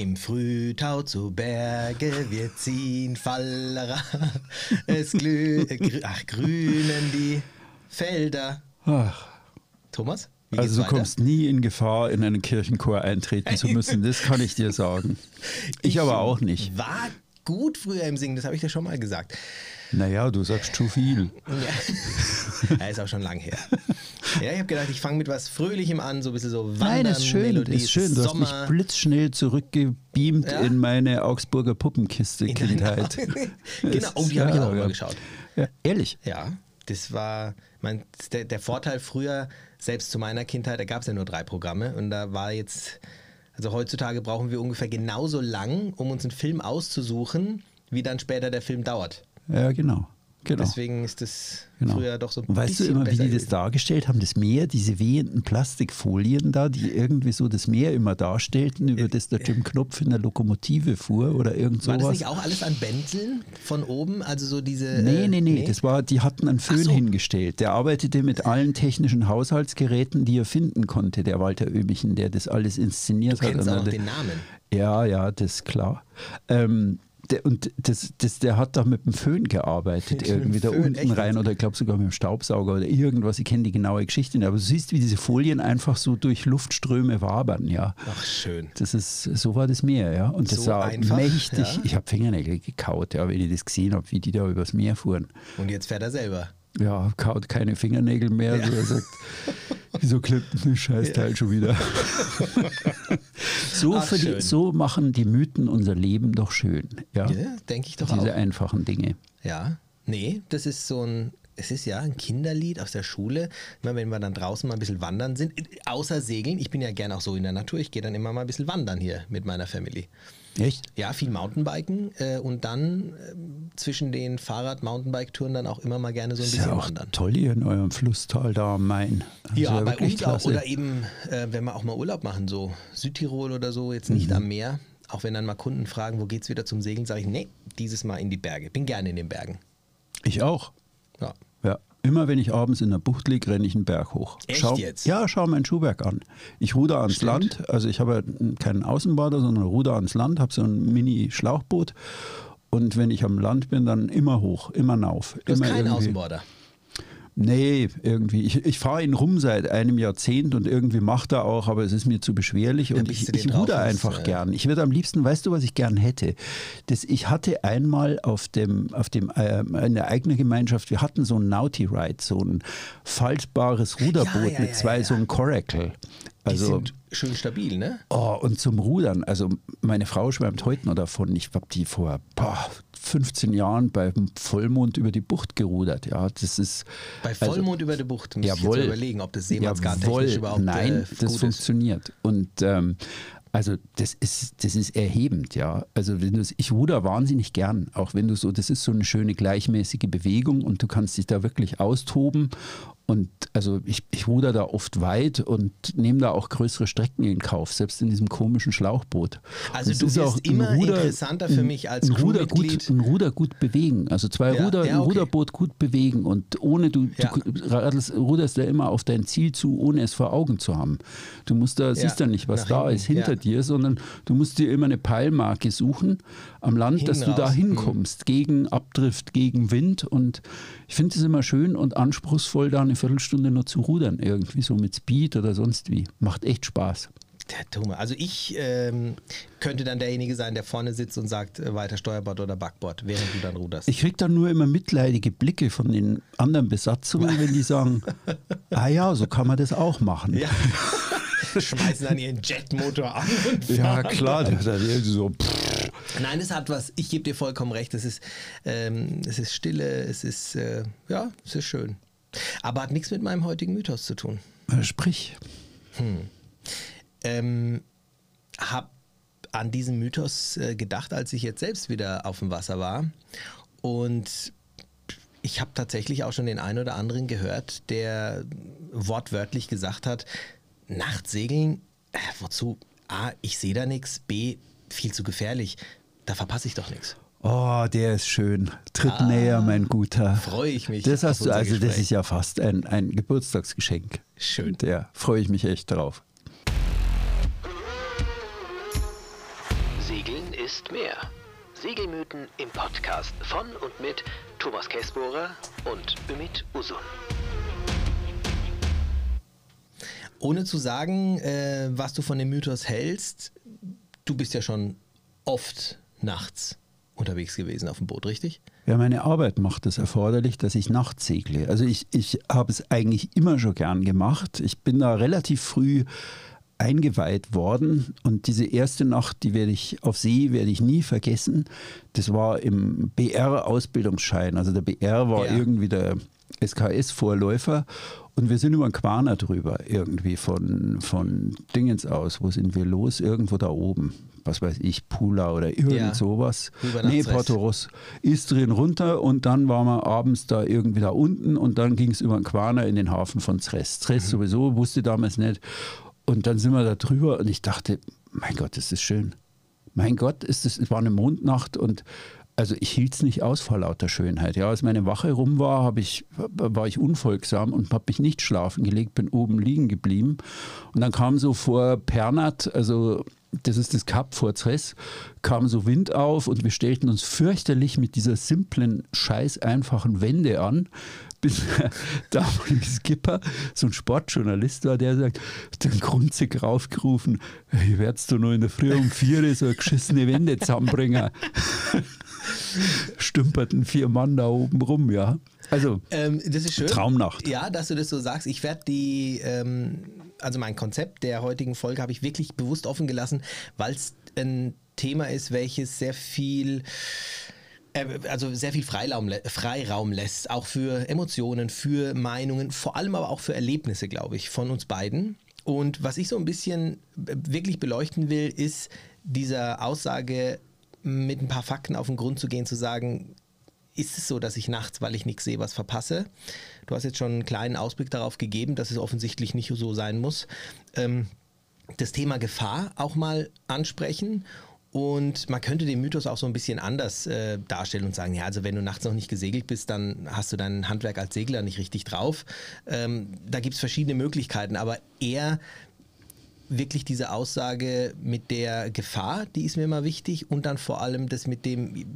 Im Frühtau zu Berge, wir ziehen Fallera. Es glüh, äh, ach, grünen die Felder. Ach, Thomas? also du weiter? kommst nie in Gefahr, in einen Kirchenchor eintreten zu müssen. Das kann ich dir sagen. Ich, aber auch nicht. War gut früher im Singen, das habe ich dir schon mal gesagt. Naja, du sagst zu viel. Ja. ja, ist auch schon lang her. Ja, ich habe gedacht, ich fange mit was Fröhlichem an, so ein bisschen so Wandern, Nein, ist schön, Melodie, ist schön. Du hast mich Sommer. blitzschnell zurückgebeamt Ja. in meine Augsburger Puppenkiste Kindheit. genau, oh, die habe ich auch mal geschaut. Ja, ehrlich. Ja, das war mein, der, der Vorteil früher, selbst zu meiner Kindheit, da gab es ja nur drei Programme und da war jetzt, also heutzutage brauchen wir ungefähr genauso lang, um uns einen Film auszusuchen, wie dann später der Film dauert. Ja, genau. Genau. Deswegen ist das Genau. früher doch so ein Und weißt du immer, wie die das gewesen. dargestellt haben? Das Meer, diese wehenden Plastikfolien da, die irgendwie so das Meer immer darstellten, über das der Jim Knopf in der Lokomotive fuhr oder irgend War das sowas. nicht auch alles an Bändeln von oben? Also so diese. Nee, äh, nee, nee, das war, die hatten einen Föhn so. hingestellt. Der arbeitete mit allen technischen Haushaltsgeräten, die er finden konnte, der Walter Oehmichen, der das alles inszeniert Du hat. kennst Und auch den Namen. Ja, ja, das ist klar. Ähm, der, und das, das, der hat da mit dem Föhn gearbeitet, irgendwie da Föhn, unten echt? rein oder ich glaube sogar mit dem Staubsauger oder irgendwas. Ich kenne die genaue Geschichte nicht, aber du siehst, wie diese Folien einfach so durch Luftströme wabern, ja. Ach, schön. Das ist, so war das Meer, ja. Und das So sah einfach, mächtig. ja. Ich habe Fingernägel gekaut, ja, wenn ich das gesehen habe, wie die da übers Meer fuhren. Und jetzt fährt er selber. Ja, kaut keine Fingernägel mehr. Ja. So, er sagt, wieso klippt denn das Scheißteil schon wieder? so, Ach, die, so machen die Mythen unser Leben doch schön. Ja, Ja, denke ich doch diese auch. einfachen Dinge. Ja, nee, das ist so ein, es ist ja ein Kinderlied aus der Schule. Immer wenn wir dann draußen mal ein bisschen wandern sind, außer Segeln, ich bin ja gern auch so in der Natur, ich gehe dann immer mal ein bisschen wandern hier mit meiner Family. Echt? Ja, viel Mountainbiken äh, und dann ähm, zwischen den Fahrrad-Mountainbike-Touren dann auch immer mal gerne so ein Ist bisschen ja auch wandern. toll hier in eurem Flusstal da am Main. Das ist Ja, bei uns auch. klasse. Oder eben, äh, wenn wir auch mal Urlaub machen, so Südtirol oder so, jetzt Mhm. nicht am Meer. Auch wenn dann mal Kunden fragen, wo geht's wieder zum Segeln, sage ich, nee, dieses Mal in die Berge. Bin gerne in den Bergen. Ich auch. Ja. Ja. Immer wenn ich abends in der Bucht liege, renne ich einen Berg hoch. Echt schau, jetzt? Ja, schau meinen Schuhberg an. Ich ruder ans Stimmt. Land. Also ich habe ja keinen Außenbader, sondern ruder ans Land, habe so ein Mini-Schlauchboot. Und wenn ich am Land bin, dann immer hoch, immer nauf. Du hast immer keinen Außenborder. Nee, irgendwie. Ich, ich fahre ihn rum seit einem Jahrzehnt und irgendwie macht er auch, aber es ist mir zu beschwerlich und ich, ich ruder einfach ja. gern. Ich würde am liebsten, weißt du, was ich gern hätte? Das, ich hatte einmal auf dem, auf dem, äh, in der eigenen Gemeinschaft, wir hatten so ein Naughty Ride, so ein faltbares Ruderboot ja, mit ja, zwei, ja. so ein Coracle. Also, schön stabil, ne? Oh, und zum Rudern, also meine Frau schwärmt heute noch davon. Ich habe die vor boah, 15 Jahren beim Vollmond über die Bucht gerudert. Ja, das ist Bei also- Vollmond über die Bucht muss ich jetzt Jawohl. überlegen, ob das Seemannsgartechnisch Jawohl. überhaupt Nein, äh, das ist. funktioniert. Und ähm, also das ist, das ist erhebend, ja. Also wenn du, ich ruder wahnsinnig gern, auch wenn du so, das ist so eine schöne gleichmäßige Bewegung und du kannst dich da wirklich austoben. Und also ich, ich ruder da oft weit und nehme da auch größere Strecken in Kauf, selbst in diesem komischen Schlauchboot. Also du ist wirst auch ein immer interessanter für mich als ein Ruder, gut, ein Ruder gut bewegen. Also zwei Ja, Ruder, ja, ein okay. Ruderboot gut bewegen und ohne du, Ja. du radelst, ruderst ja immer auf dein Ziel zu, ohne es vor Augen zu haben. Du musst da, siehst ja nicht, was da hinten, ist hinter dir, sondern du musst dir immer eine Peilmarke suchen am Land, Hinten dass du da raus, hm. hinkommst, gegen Abdrift, gegen Wind. Und ich finde es immer schön und anspruchsvoll, da eine Viertelstunde nur zu rudern, irgendwie so mit Speed oder sonst wie. Macht echt Spaß. Der Dumme. Also ich ähm, könnte dann derjenige sein, der vorne sitzt und sagt, äh, weiter Steuerbord oder Backbord, während du dann ruderst. Ich kriege dann nur immer mitleidige Blicke von den anderen Besatzungen, wenn die sagen, ah ja, so kann man das auch machen. ja. Schmeißen dann ihren Jetmotor an und Ja, klar, der, der so, pff, Nein, es hat was, ich gebe dir vollkommen recht, es ist, ähm, es ist Stille, es ist, äh, ja, es ist schön. Aber hat nichts mit meinem heutigen Mythos zu tun. sprich. Ähm, hab an diesen Mythos äh, gedacht, als ich jetzt selbst wieder auf dem Wasser war. Und ich habe tatsächlich auch schon den einen oder anderen gehört, der wortwörtlich gesagt hat, nachts segeln, äh, wozu? A, ich sehe da nichts, B, viel zu gefährlich. Da verpasse ich doch nichts. Oh, der ist schön. Tritt näher, mein Guter. Freue ich mich Das hast du, also das Gespräch. ist ja fast ein, ein Geburtstagsgeschenk. Schön. Der freue ich mich echt drauf. Segeln ist mehr. Segelmythen im Podcast von und mit Thomas Kessbohrer und Ümit Usun. Ohne zu sagen, äh, was du von dem Mythos hältst, du bist ja schon oft nachts unterwegs gewesen auf dem Boot, richtig? Ja, meine Arbeit macht es erforderlich, dass ich nachts segle. Also ich, ich habe es eigentlich immer schon gern gemacht. Ich bin da relativ früh eingeweiht worden und diese erste Nacht, die werde ich auf See werde ich nie vergessen. Das war im BR-Ausbildungsschein. Also der BR war ja. irgendwie der SKS-Vorläufer und wir sind über einen Quaner drüber, irgendwie von, von Dingens aus. Wo sind wir los? Irgendwo da oben. Was weiß ich, Pula oder irgend ja. sowas. Nee, Porto Ross. Istrien runter und dann waren wir abends da irgendwie da unten und dann ging es über den Quaner in den Hafen von Zres. Zres mhm. sowieso, wusste damals nicht. Und dann sind wir da drüber und ich dachte, mein Gott, ist das schön. Mein Gott, ist das, es war eine Mondnacht und also ich hielt es nicht aus vor lauter Schönheit. Ja, als meine Wache rum war, ich, war ich unfolgsam und habe mich nicht schlafen gelegt, bin oben liegen geblieben. Und dann kam so vor Pernat, also das ist das Kap vor Zres, kam so Wind auf und wir stellten uns fürchterlich mit dieser simplen, scheiß einfachen Wende an, bis der damalige Skipper, so ein Sportjournalist war, der sagt, den Grunzig raufgerufen, ich werdest du nur in der Früh um vier so eine geschissene Wende zusammenbringen. Stümperten vier Mann da oben rum, ja. Also, ähm, das ist schön. Traumnacht. Ja, dass du das so sagst. Ich werde die, ähm, also mein Konzept der heutigen Folge habe ich wirklich bewusst offen gelassen, weil es ein Thema ist, welches sehr viel äh, also sehr viel Freiraum, Freiraum lässt, auch für Emotionen, für Meinungen, vor allem aber auch für Erlebnisse, glaube ich, von uns beiden. Und was ich so ein bisschen wirklich beleuchten will, ist dieser Aussage mit ein paar Fakten auf den Grund zu gehen, zu sagen, ist es so, dass ich nachts, weil ich nichts sehe, was verpasse? Du hast jetzt schon einen kleinen Ausblick darauf gegeben, dass es offensichtlich nicht so sein muss. Ähm, das Thema Gefahr auch mal ansprechen und man könnte den Mythos auch so ein bisschen anders äh, darstellen und sagen, ja, also wenn du nachts noch nicht gesegelt bist, dann hast du dein Handwerk als Segler nicht richtig drauf. Ähm, da gibt es verschiedene Möglichkeiten, aber eher wirklich diese Aussage mit der Gefahr, die ist mir immer wichtig und dann vor allem das mit dem,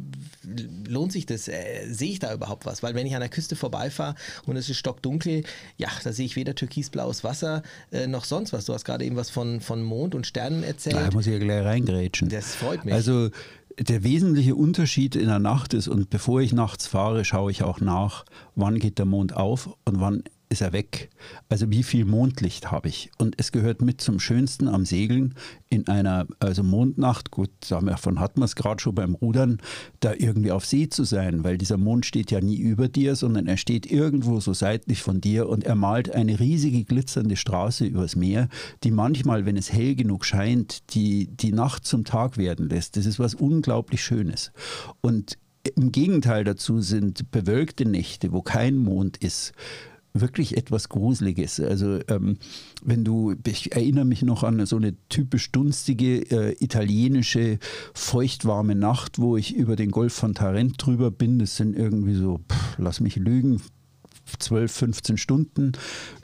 lohnt sich das, äh, sehe ich da überhaupt was? Weil wenn ich an der Küste vorbeifahre und es ist stockdunkel, ja, da sehe ich weder türkisblaues Wasser äh, noch sonst was. Du hast gerade eben was von, von Mond und Sternen erzählt. Da muss ich ja gleich reingrätschen. Das freut mich. Also der wesentliche Unterschied in der Nacht ist, und bevor ich nachts fahre, schaue ich auch nach, wann geht der Mond auf und wann ist er weg. Also wie viel Mondlicht habe ich? Und es gehört mit zum Schönsten am Segeln in einer also Mondnacht, gut, davon hat man es gerade schon beim Rudern, da irgendwie auf See zu sein, weil dieser Mond steht ja nie über dir, sondern er steht irgendwo so seitlich von dir und er malt eine riesige glitzernde Straße übers Meer, die manchmal, wenn es hell genug scheint, die, die Nacht zum Tag werden lässt. Das ist was unglaublich Schönes. Und im Gegenteil dazu sind bewölkte Nächte, wo kein Mond ist, wirklich etwas Gruseliges. Also ähm, wenn du, ich erinnere mich noch an so eine typisch dunstige äh, italienische feuchtwarme Nacht, wo ich über den Golf von Tarent drüber bin. Das sind irgendwie so, pff, lass mich lügen, 12, 15 Stunden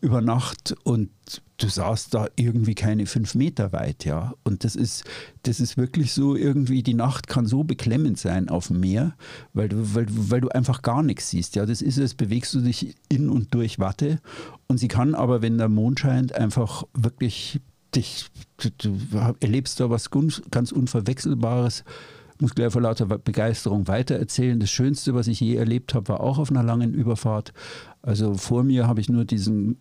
über Nacht und du saßt da irgendwie keine fünf Meter weit, ja. Und das ist, das ist wirklich so irgendwie, die Nacht kann so beklemmend sein auf dem Meer, weil du, weil, weil du einfach gar nichts siehst, ja. Das ist es, bewegst du dich in und durch Watte und sie kann aber, wenn der Mond scheint, einfach wirklich dich, du, du erlebst da was ganz Unverwechselbares muss gleich vor lauter Begeisterung weitererzählen. Das Schönste, was ich je erlebt habe, war auch auf einer langen Überfahrt. Also vor mir habe ich nur diesen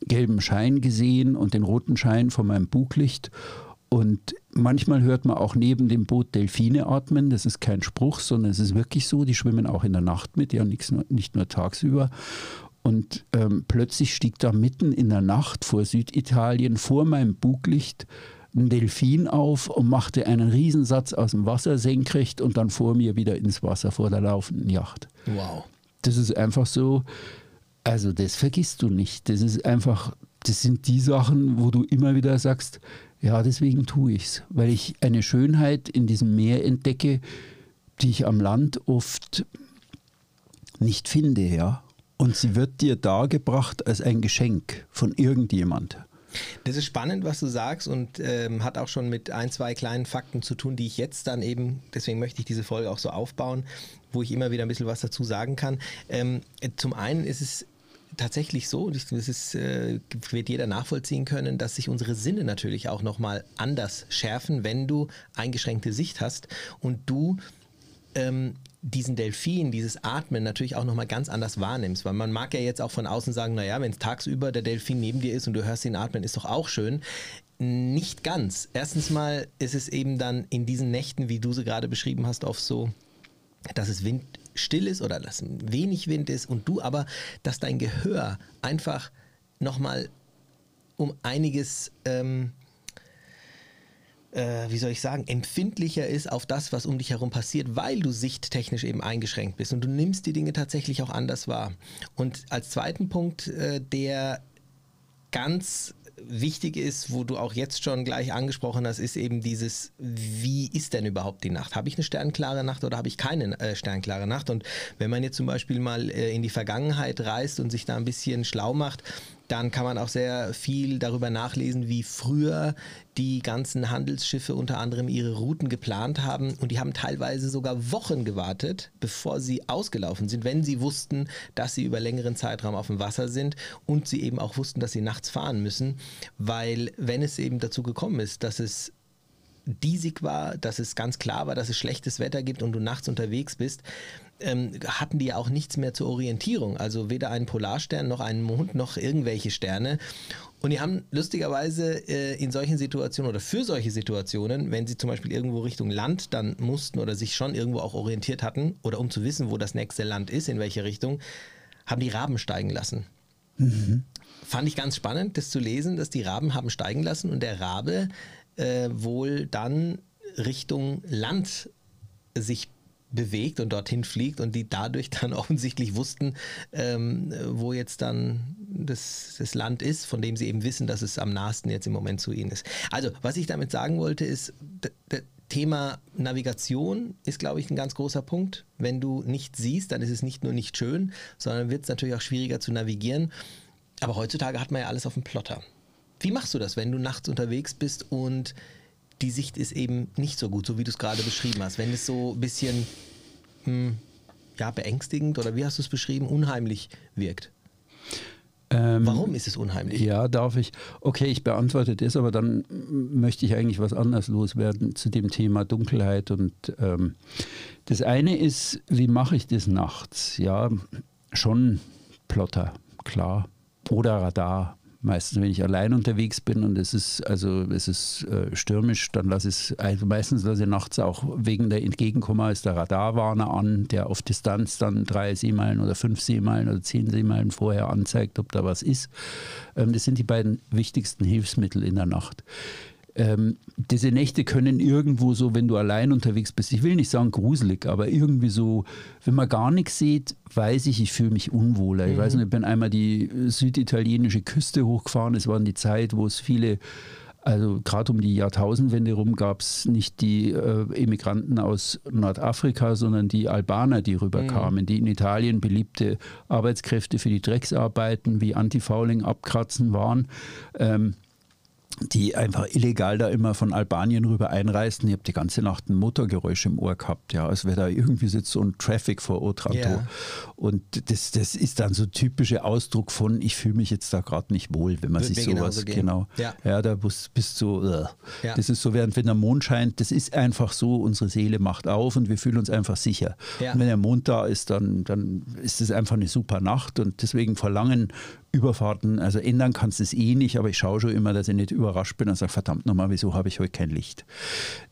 gelben Schein gesehen und den roten Schein von meinem Buglicht. Und manchmal hört man auch neben dem Boot Delfine atmen. Das ist kein Spruch, sondern es ist wirklich so. Die schwimmen auch in der Nacht mit, ja nicht nur, nicht nur tagsüber. Und ähm, plötzlich stieg da mitten in der Nacht vor Süditalien, vor meinem Buglicht, ein Delfin auf und machte einen Riesensatz aus dem Wasser senkrecht und dann vor mir wieder ins Wasser vor der laufenden Yacht. Wow. Das ist einfach so, also das vergisst du nicht. Das ist einfach, das sind die Sachen, wo du immer wieder sagst, ja, deswegen tue ich es, weil ich eine Schönheit in diesem Meer entdecke, die ich am Land oft nicht finde, ja. Und sie wird dir dargebracht als ein Geschenk von irgendjemand. Das ist spannend, was du sagst und ähm, hat auch schon mit ein, zwei kleinen Fakten zu tun, die ich jetzt dann eben, deswegen möchte ich diese Folge auch so aufbauen, wo ich immer wieder ein bisschen was dazu sagen kann. Ähm, zum einen ist es tatsächlich so, das ist, äh, wird jeder nachvollziehen können, dass sich unsere Sinne natürlich auch nochmal anders schärfen, wenn du eingeschränkte Sicht hast und du ähm, diesen Delfin, dieses Atmen natürlich auch nochmal ganz anders wahrnimmst. Weil man mag ja jetzt auch von außen sagen, naja, wenn es tagsüber der Delfin neben dir ist und du hörst ihn atmen, ist doch auch schön. Nicht ganz. Erstens mal ist es eben dann in diesen Nächten, wie du sie gerade beschrieben hast, oft so, dass es windstill ist oder dass wenig Wind ist und du aber, dass dein Gehör einfach nochmal um einiges ähm, äh, wie soll ich sagen, empfindlicher ist auf das, was um dich herum passiert, weil du sichttechnisch eben eingeschränkt bist und du nimmst die Dinge tatsächlich auch anders wahr. Und als zweiten Punkt, äh, der ganz wichtig ist, wo du auch jetzt schon gleich angesprochen hast, ist eben dieses, wie ist denn überhaupt die Nacht? Habe ich eine sternklare Nacht oder habe ich keine äh, sternklare Nacht? Und wenn man jetzt zum Beispiel mal äh, in die Vergangenheit reist und sich da ein bisschen schlau macht, dann kann man auch sehr viel darüber nachlesen, wie früher die ganzen Handelsschiffe unter anderem ihre Routen geplant haben. Und die haben teilweise sogar Wochen gewartet, bevor sie ausgelaufen sind, wenn sie wussten, dass sie über längeren Zeitraum auf dem Wasser sind und sie eben auch wussten, dass sie nachts fahren müssen. Weil wenn es eben dazu gekommen ist, dass es diesig war, dass es ganz klar war, dass es schlechtes Wetter gibt und du nachts unterwegs bist, ähm, hatten die ja auch nichts mehr zur Orientierung. Also weder einen Polarstern noch einen Mond noch irgendwelche Sterne. Und die haben lustigerweise äh, in solchen Situationen oder für solche Situationen, wenn sie zum Beispiel irgendwo Richtung Land dann mussten oder sich schon irgendwo auch orientiert hatten oder um zu wissen, wo das nächste Land ist, in welche Richtung, haben die Raben steigen lassen. Mhm. Fand ich ganz spannend, das zu lesen, dass die Raben haben steigen lassen und der Rabe äh, wohl dann Richtung Land sich bewegt und dorthin fliegt und die dadurch dann offensichtlich wussten, ähm, wo jetzt dann das, das Land ist, von dem sie eben wissen, dass es am nahesten jetzt im Moment zu ihnen ist. Also, was ich damit sagen wollte, ist, das Thema Navigation ist, glaube ich, ein ganz großer Punkt. Wenn du nicht siehst, dann ist es nicht nur nicht schön, sondern wird es natürlich auch schwieriger zu navigieren. Aber heutzutage hat man ja alles auf dem Plotter. Wie machst du das, wenn du nachts unterwegs bist und die Sicht ist eben nicht so gut, so wie du es gerade beschrieben hast. Wenn es so ein bisschen hm, ja, beängstigend oder wie hast du es beschrieben, unheimlich wirkt. Ähm, Warum ist es unheimlich? Ja, darf ich. Okay, ich beantworte das, aber dann möchte ich eigentlich was anderes loswerden zu dem Thema Dunkelheit. Und ähm, das eine ist, wie mache ich das nachts? Ja, schon Plotter, klar. Oder Radar meistens, wenn ich allein unterwegs bin und es ist, also es ist äh, stürmisch, dann lasse ich also meistens lasse ich nachts auch wegen der Entgegenkomma ist der Radarwarner an, der auf Distanz dann drei Seemeilen oder fünf Seemeilen oder zehn Seemeilen vorher anzeigt, ob da was ist. Ähm, das sind die beiden wichtigsten Hilfsmittel in der Nacht ähm, diese Nächte können irgendwo so, wenn du allein unterwegs bist, ich will nicht sagen gruselig, aber irgendwie so, wenn man gar nichts sieht, weiß ich, ich fühle mich unwohler. Mhm. Ich weiß nicht, ich bin einmal die süditalienische Küste hochgefahren, es war die Zeit, wo es viele also gerade um die Jahrtausendwende rum gab es nicht die äh, Emigranten aus Nordafrika, sondern die Albaner, die rüberkamen, mhm. die in Italien beliebte Arbeitskräfte für die Drecksarbeiten wie Antifouling abkratzen waren. Ähm, die einfach illegal da immer von Albanien rüber einreisten. Ich habe die ganze Nacht ein Motorgeräusch im Ohr gehabt, ja, als wäre da irgendwie sitzt so ein Traffic vor Otranto. Yeah. Und das, das ist dann so typischer Ausdruck von, ich fühle mich jetzt da gerade nicht wohl, wenn man Wird sich sowas, genau, ja. ja, da bist, bist du, uh. ja. das ist so, während wenn der Mond scheint, das ist einfach so, unsere Seele macht auf und wir fühlen uns einfach sicher. Ja. Und wenn der Mond da ist, dann, dann ist es einfach eine super Nacht und deswegen verlangen Überfahrten, also ändern kannst du es eh nicht, aber ich schaue schon immer, dass ich nicht überrascht bin und sage, verdammt nochmal, wieso habe ich heute kein Licht?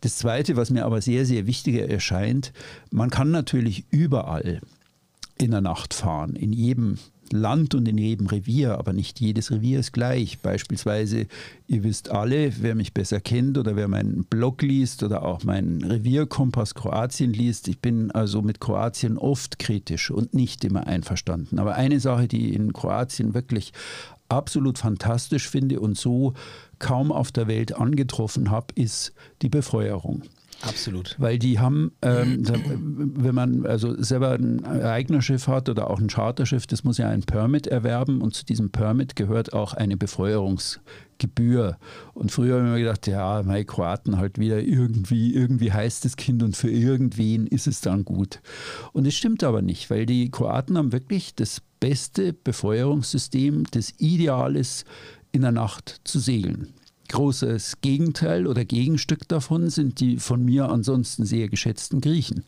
Das Zweite, was mir aber sehr, sehr wichtig erscheint, man kann natürlich überall in der Nacht fahren, in jedem Land und in jedem Revier, aber nicht jedes Revier ist gleich. Beispielsweise, ihr wisst alle, wer mich besser kennt oder wer meinen Blog liest oder auch meinen Revierkompass Kroatien liest, ich bin also mit Kroatien oft kritisch und nicht immer einverstanden. Aber eine Sache, die in Kroatien wirklich absolut fantastisch finde und so kaum auf der Welt angetroffen habe, ist die Befeuerung. Absolut. Weil die haben, ähm, wenn man also selber ein Eignerschiff hat oder auch ein Charterschiff, das muss ja ein Permit erwerben und zu diesem Permit gehört auch eine Befeuerungsgebühr. Und früher haben wir gedacht, ja, meine Kroaten halt wieder irgendwie, irgendwie heißt das Kind und für irgendwen ist es dann gut. Und es stimmt aber nicht, weil die Kroaten haben wirklich das beste Befeuerungssystem, das ideal ist, in der Nacht zu segeln. Großes Gegenteil oder Gegenstück davon sind die von mir ansonsten sehr geschätzten Griechen,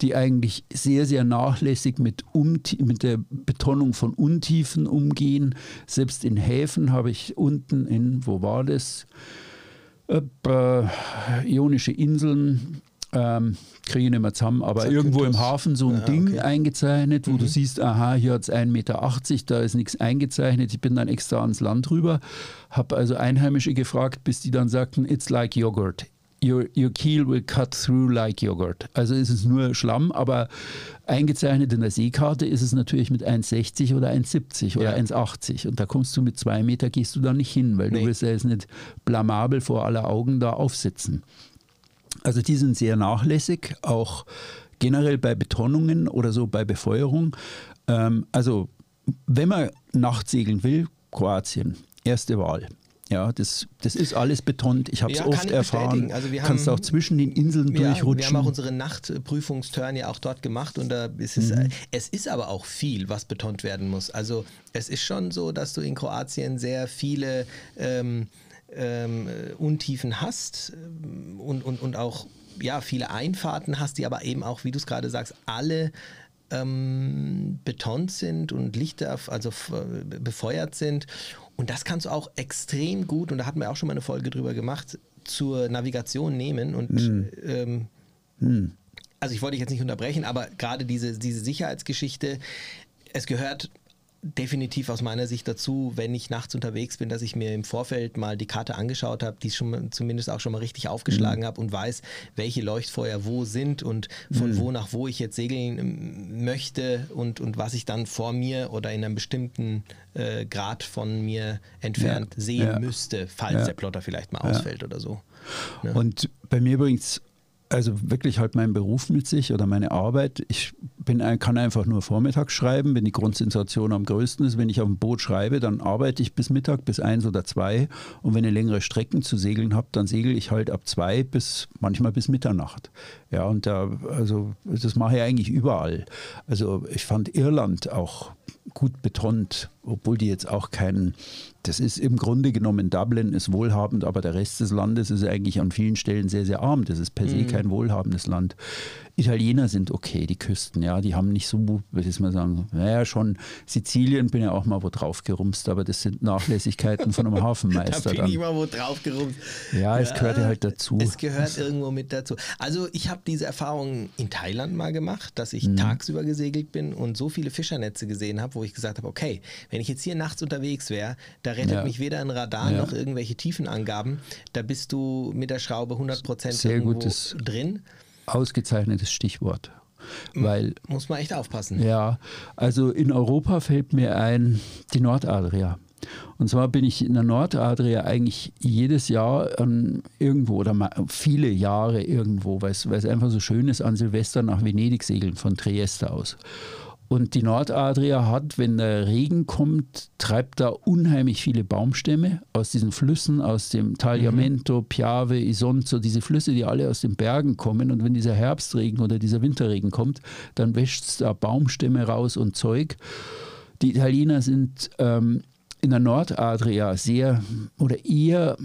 die eigentlich sehr, sehr nachlässig mit, mit der Betonung von Untiefen umgehen. Selbst in Häfen habe ich unten in, wo war das? Äh, Ionische Inseln, ähm, kriege ich nicht mehr zusammen, aber irgendwo im Hafen so ein ja, Ding okay. eingezeichnet, wo mhm. du siehst, aha, hier hat es 1,80 Meter, da ist nichts eingezeichnet. Ich bin dann extra ans Land rüber, habe also Einheimische gefragt, bis die dann sagten, it's like yogurt. Your, your keel will cut through like yogurt. Also ist es nur Schlamm, aber eingezeichnet in der Seekarte ist es natürlich mit 1,60 oder 1,70 oder ja. 1,80. Und da kommst du mit zwei Meter, gehst du da nicht hin, weil nee. du wirst ja jetzt nicht blamabel vor aller Augen da aufsitzen. Also die sind sehr nachlässig, auch generell bei Betonungen oder so bei Befeuerung. Ähm, also wenn man Nachtsegeln will, Kroatien, erste Wahl. Ja, das, das ist alles betont. Ich habe es ja, oft erfahren. Also wir Kannst haben, auch zwischen den Inseln ja, durchrutschen. Wir haben auch unsere Nachtprüfungsturn ja auch dort gemacht und da ist es, mhm. es ist aber auch viel, was betont werden muss. Also es ist schon so, dass du in Kroatien sehr viele ähm, ähm, Untiefen hast und, und, und auch ja, viele Einfahrten hast, die aber eben auch, wie du es gerade sagst, alle ähm, betont sind und Lichter, also befeuert sind. Und das kannst du auch extrem gut, und da hatten wir auch schon mal eine Folge drüber gemacht, zur Navigation nehmen. Und mhm. Ähm, mhm. also ich wollte dich jetzt nicht unterbrechen, aber gerade diese, diese Sicherheitsgeschichte, es gehört definitiv aus meiner Sicht dazu, wenn ich nachts unterwegs bin, dass ich mir im Vorfeld mal die Karte angeschaut habe, die schon zumindest auch schon mal richtig aufgeschlagen mhm. habe und weiß, welche Leuchtfeuer wo sind und von mhm. wo nach wo ich jetzt segeln ähm, möchte und, und was ich dann vor mir oder in einem bestimmten äh, Grad von mir entfernt ja. sehen ja. müsste, falls ja. der Plotter vielleicht mal ausfällt oder so. Ne? Und bei mir übrigens also wirklich halt mein Beruf mit sich oder meine Arbeit. Ich bin, kann einfach nur vormittags schreiben, wenn die Grundsensation am größten ist. Wenn ich auf dem Boot schreibe, dann arbeite ich bis Mittag, bis eins oder zwei. Und wenn ich längere Strecken zu segeln habe, dann segel ich halt ab zwei bis manchmal bis Mitternacht. Ja, und da, also das mache ich eigentlich überall. Also ich fand Irland auch gut betont, obwohl die jetzt auch keinen das ist im Grunde genommen, Dublin ist wohlhabend, aber der Rest des Landes ist eigentlich an vielen Stellen sehr, sehr arm. Das ist per se mhm. kein wohlhabendes Land. Italiener sind okay, die Küsten, ja, die haben nicht so, wie soll man sagen, naja, schon Sizilien bin ja auch mal wo drauf gerumst, aber das sind Nachlässigkeiten von einem Hafenmeister. da bin dann. ich mal wo drauf gerumst. Ja, es ja, gehört ja halt dazu. Es gehört irgendwo mit dazu. Also ich habe diese Erfahrung in Thailand mal gemacht, dass ich mhm. tagsüber gesegelt bin und so viele Fischernetze gesehen habe, wo ich gesagt habe, okay, wenn ich jetzt hier nachts unterwegs wäre, da rettet ja. mich weder ein Radar ja. noch irgendwelche Tiefenangaben. Da bist du mit der Schraube 100% Sehr irgendwo gutes, drin. Ausgezeichnetes Stichwort. Weil, Muss man echt aufpassen. Ja, also in Europa fällt mir ein die Nordadria. Und zwar bin ich in der Nordadria eigentlich jedes Jahr ähm, irgendwo oder viele Jahre irgendwo, weil es einfach so schön ist, an Silvester nach Venedig segeln von Trieste aus. Und die Nordadria hat, wenn der Regen kommt, treibt da unheimlich viele Baumstämme aus diesen Flüssen, aus dem Tagliamento, mhm. Piave, Isonzo, diese Flüsse, die alle aus den Bergen kommen. Und wenn dieser Herbstregen oder dieser Winterregen kommt, dann wäscht es da Baumstämme raus und Zeug. Die Italiener sind ähm, in der Nordadria sehr oder eher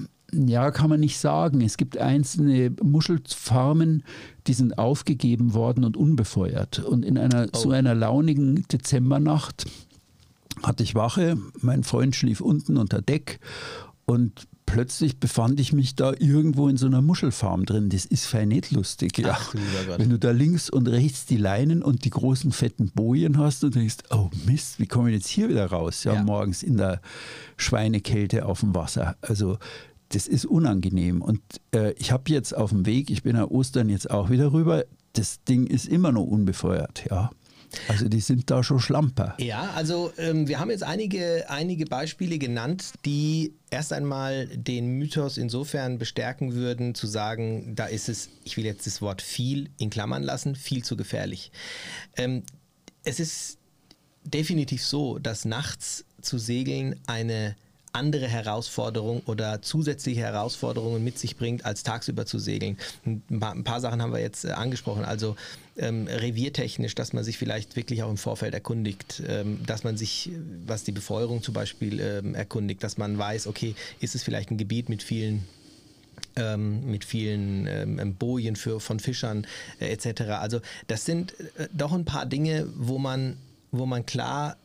ja, kann man nicht sagen. Es gibt einzelne Muschelfarmen, die sind aufgegeben worden und unbefeuert. Und in einer oh. so einer launigen Dezembernacht hatte ich Wache, mein Freund schlief unten unter Deck und plötzlich befand ich mich da irgendwo in so einer Muschelfarm drin. Das ist fein nicht lustig. Ja. Ach, Wenn du da links und rechts die Leinen und die großen fetten Bojen hast und denkst, oh Mist, wie komme ich jetzt hier wieder raus? Ja, ja. morgens in der Schweinekälte auf dem Wasser. Also das ist unangenehm. Und äh, ich habe jetzt auf dem Weg, ich bin ja Ostern jetzt auch wieder rüber, das Ding ist immer noch unbefeuert, ja. Also die sind da schon Schlamper. Ja, also ähm, wir haben jetzt einige, einige Beispiele genannt, die erst einmal den Mythos insofern bestärken würden, zu sagen, da ist es, ich will jetzt das Wort viel in Klammern lassen, viel zu gefährlich. Ähm, es ist definitiv so, dass nachts zu segeln eine andere Herausforderung oder zusätzliche Herausforderungen mit sich bringt, als tagsüber zu segeln. Ein paar, ein paar Sachen haben wir jetzt äh, angesprochen, also ähm, reviertechnisch, dass man sich vielleicht wirklich auch im Vorfeld erkundigt, ähm, dass man sich, was die Befeuerung zum Beispiel ähm, erkundigt, dass man weiß, okay, ist es vielleicht ein Gebiet mit vielen ähm, mit vielen ähm, Bojen für, von Fischern äh, etc. Also das sind äh, doch ein paar Dinge, wo man, wo man klar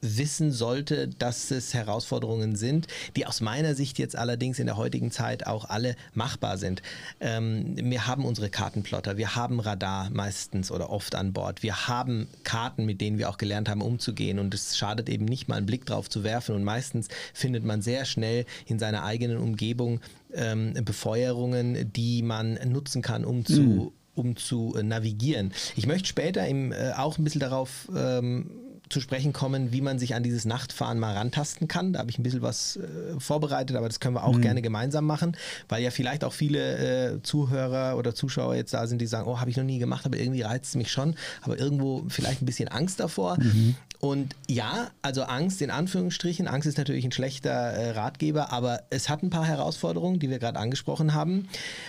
wissen sollte, dass es Herausforderungen sind, die aus meiner Sicht jetzt allerdings in der heutigen Zeit auch alle machbar sind. Ähm, wir haben unsere Kartenplotter, wir haben Radar meistens oder oft an Bord, wir haben Karten, mit denen wir auch gelernt haben umzugehen und es schadet eben nicht mal einen Blick drauf zu werfen und meistens findet man sehr schnell in seiner eigenen Umgebung ähm, Befeuerungen, die man nutzen kann, um zu mhm um zu äh, navigieren. Ich möchte später im, äh, auch ein bisschen darauf ähm, zu sprechen kommen, wie man sich an dieses Nachtfahren mal rantasten kann. Da habe ich ein bisschen was äh, vorbereitet, aber das können wir auch mhm. gerne gemeinsam machen, weil ja vielleicht auch viele äh, Zuhörer oder Zuschauer jetzt da sind, die sagen, oh, habe ich noch nie gemacht, aber irgendwie reizt es mich schon, aber irgendwo vielleicht ein bisschen Angst davor. Mhm. Und ja, also Angst in Anführungsstrichen, Angst ist natürlich ein schlechter äh, Ratgeber, aber es hat ein paar Herausforderungen, die wir gerade angesprochen haben.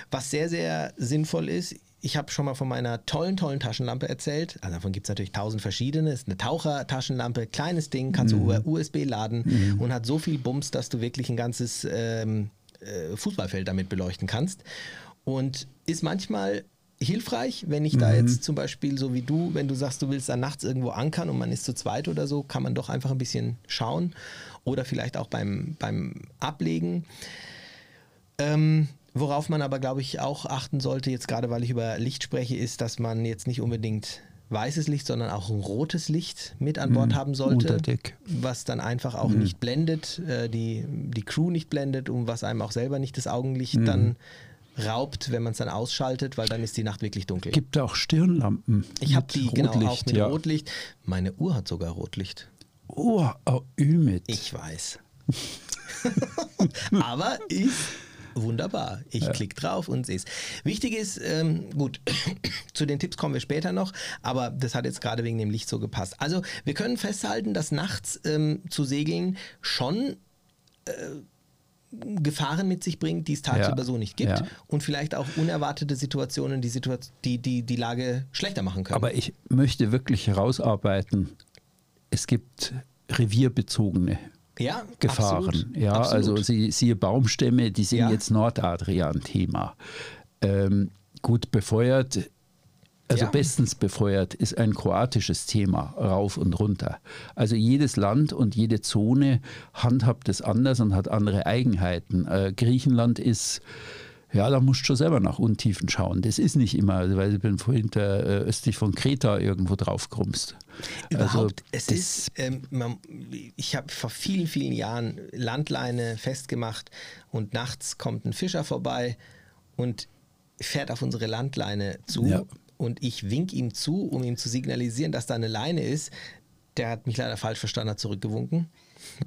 Was sehr, sehr sinnvoll ist, ich habe schon mal von meiner tollen, tollen Taschenlampe erzählt. Also davon gibt es natürlich tausend verschiedene. Es ist eine Tauchertaschenlampe, kleines Ding, kannst du mhm. USB laden mhm. und hat so viel Bums, dass du wirklich ein ganzes ähm, äh, Fußballfeld damit beleuchten kannst. Und ist manchmal hilfreich, wenn ich mhm. da jetzt zum Beispiel so wie du, wenn du sagst, du willst da nachts irgendwo ankern und man ist zu zweit oder so, kann man doch einfach ein bisschen schauen. Oder vielleicht auch beim, beim Ablegen. Ähm, Worauf man aber, glaube ich, auch achten sollte, jetzt gerade weil ich über Licht spreche, ist, dass man jetzt nicht unbedingt weißes Licht, sondern auch ein rotes Licht mit an Bord mhm, haben sollte, Unterdeck. was dann einfach auch mhm. nicht blendet, äh, die, die Crew nicht blendet und was einem auch selber nicht das Augenlicht mhm. dann raubt, wenn man es dann ausschaltet, weil dann ist die Nacht wirklich dunkel. Gibt auch Stirnlampen. Ich habe die Rotlicht, genau auch mit ja. Rotlicht. Meine Uhr hat sogar Rotlicht. Oh, oh Ümit. Ich weiß. Aber ich Wunderbar. Ich ja. klicke drauf und sehe es. Wichtig ist, ähm, gut, zu den Tipps kommen wir später noch, aber das hat jetzt gerade wegen dem Licht so gepasst. Also wir können festhalten, dass nachts ähm, zu segeln schon äh, Gefahren mit sich bringt, die es tagsüber ja. so nicht gibt ja. und vielleicht auch unerwartete Situationen, die, Situation, die, die die Lage schlechter machen können. Aber ich möchte wirklich herausarbeiten, es gibt revierbezogene ja, Gefahren. Absolut, ja, absolut. also sie, siehe Baumstämme, die sind ja. jetzt Nordadrian-Thema. Ähm, gut befeuert, also ja. bestens befeuert ist ein kroatisches Thema, rauf und runter. Also jedes Land und jede Zone handhabt es anders und hat andere Eigenheiten. Äh, Griechenland ist ja, da musst du schon selber nach Untiefen schauen. Das ist nicht immer, weil ich bin vorhin der, äh, östlich von Kreta irgendwo drauf krummst. Überhaupt, also, es ist, ähm, man, ich habe vor vielen, vielen Jahren Landleine festgemacht und nachts kommt ein Fischer vorbei und fährt auf unsere Landleine zu. Ja. Und ich wink ihm zu, um ihm zu signalisieren, dass da eine Leine ist. Der hat mich leider falsch verstanden, hat zurückgewunken.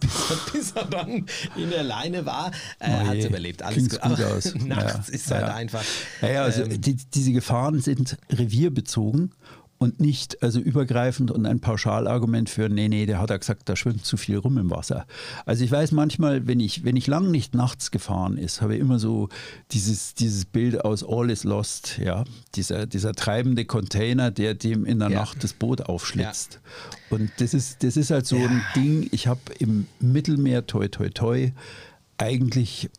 bis, er dann in der Leine war, äh, oh hat es überlebt. Alles gut. gut aus. nachts ja, ist halt ja. einfach. Ja, also ähm, die, diese Gefahren sind revierbezogen und nicht also übergreifend und ein Pauschalargument für, nee, nee, der hat ja gesagt, da schwimmt zu viel rum im Wasser. Also ich weiß manchmal, wenn ich, wenn ich lang nicht nachts gefahren ist, habe ich immer so dieses, dieses Bild aus All is Lost, ja, dieser, dieser treibende Container, der dem in der ja. Nacht das Boot aufschlitzt. Ja. Und das ist, das ist halt so ja. ein Ding, ich habe im Mittelmeer, toi, toi, toi, eigentlich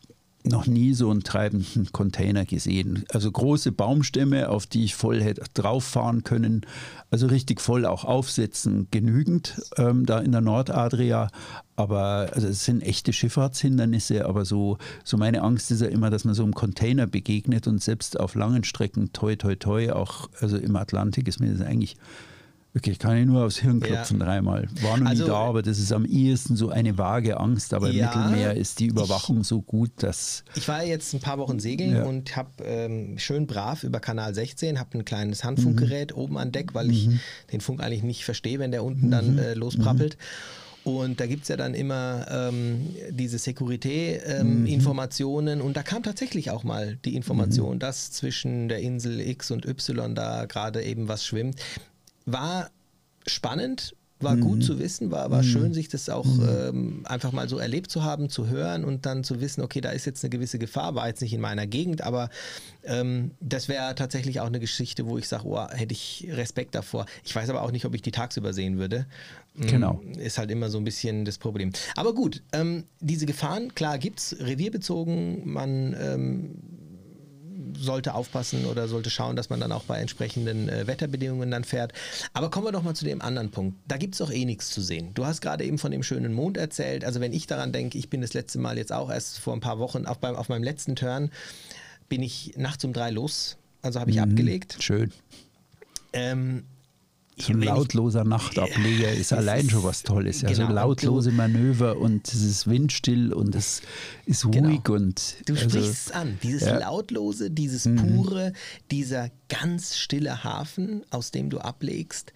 noch nie so einen treibenden Container gesehen. Also große Baumstämme, auf die ich voll hätte drauf fahren können, also richtig voll auch aufsetzen, genügend ähm, da in der Nordadria. Aber also es sind echte Schifffahrtshindernisse, aber so, so meine Angst ist ja immer, dass man so einem Container begegnet und selbst auf langen Strecken toi toi toi, auch also im Atlantik ist mir das eigentlich Wirklich, kann ich nur aufs Hirn klopfen Ja. dreimal. War noch Also- nie da, aber das ist am ehesten so eine vage Angst. Aber Ja, im Mittelmeer ist die Überwachung so gut, dass. Ich war jetzt ein paar Wochen segeln Ja. und habe ähm, schön brav über Kanal 16, habe ein kleines Handfunkgerät oben an Deck, weil ich den Funk eigentlich nicht verstehe, wenn der unten dann äh, losprappelt. Und da gibt es ja dann immer ähm, diese Securité-Informationen und da kam tatsächlich auch mal die Information, dass zwischen der Insel X und Y da gerade eben was schwimmt. War spannend, war gut zu wissen, war, war schön, sich das auch ähm, einfach mal so erlebt zu haben, zu hören und dann zu wissen, okay, da ist jetzt eine gewisse Gefahr, war jetzt nicht in meiner Gegend, aber ähm, das wäre tatsächlich auch eine Geschichte, wo ich sage, oh, hätte ich Respekt davor. Ich weiß aber auch nicht, ob ich die tagsüber sehen würde. Mm, Genau. Ist halt immer so ein bisschen das Problem. Aber gut, ähm, diese Gefahren, klar, gibt es revierbezogen, man ähm, sollte aufpassen oder sollte schauen, dass man dann auch bei entsprechenden äh, Wetterbedingungen dann fährt. Aber kommen wir doch mal zu dem anderen Punkt. Da gibt es doch eh nichts zu sehen. Du hast gerade eben von dem schönen Mond erzählt. Also wenn ich daran denke, ich bin das letzte Mal jetzt auch erst vor ein paar Wochen auf, beim, auf meinem letzten Turn, bin ich nachts um drei los. Also habe ich abgelegt. Schön. Ähm, So ein lautloser Nachtableger ist allein ist- schon was Tolles. Ja, genau, lautlose du- Manöver und es ist windstill und es ist ruhig Genau. und Du also, sprichst es an, dieses ja. Mhm. lautlose, dieses pure, dieser ganz stille Hafen, aus dem du ablegst.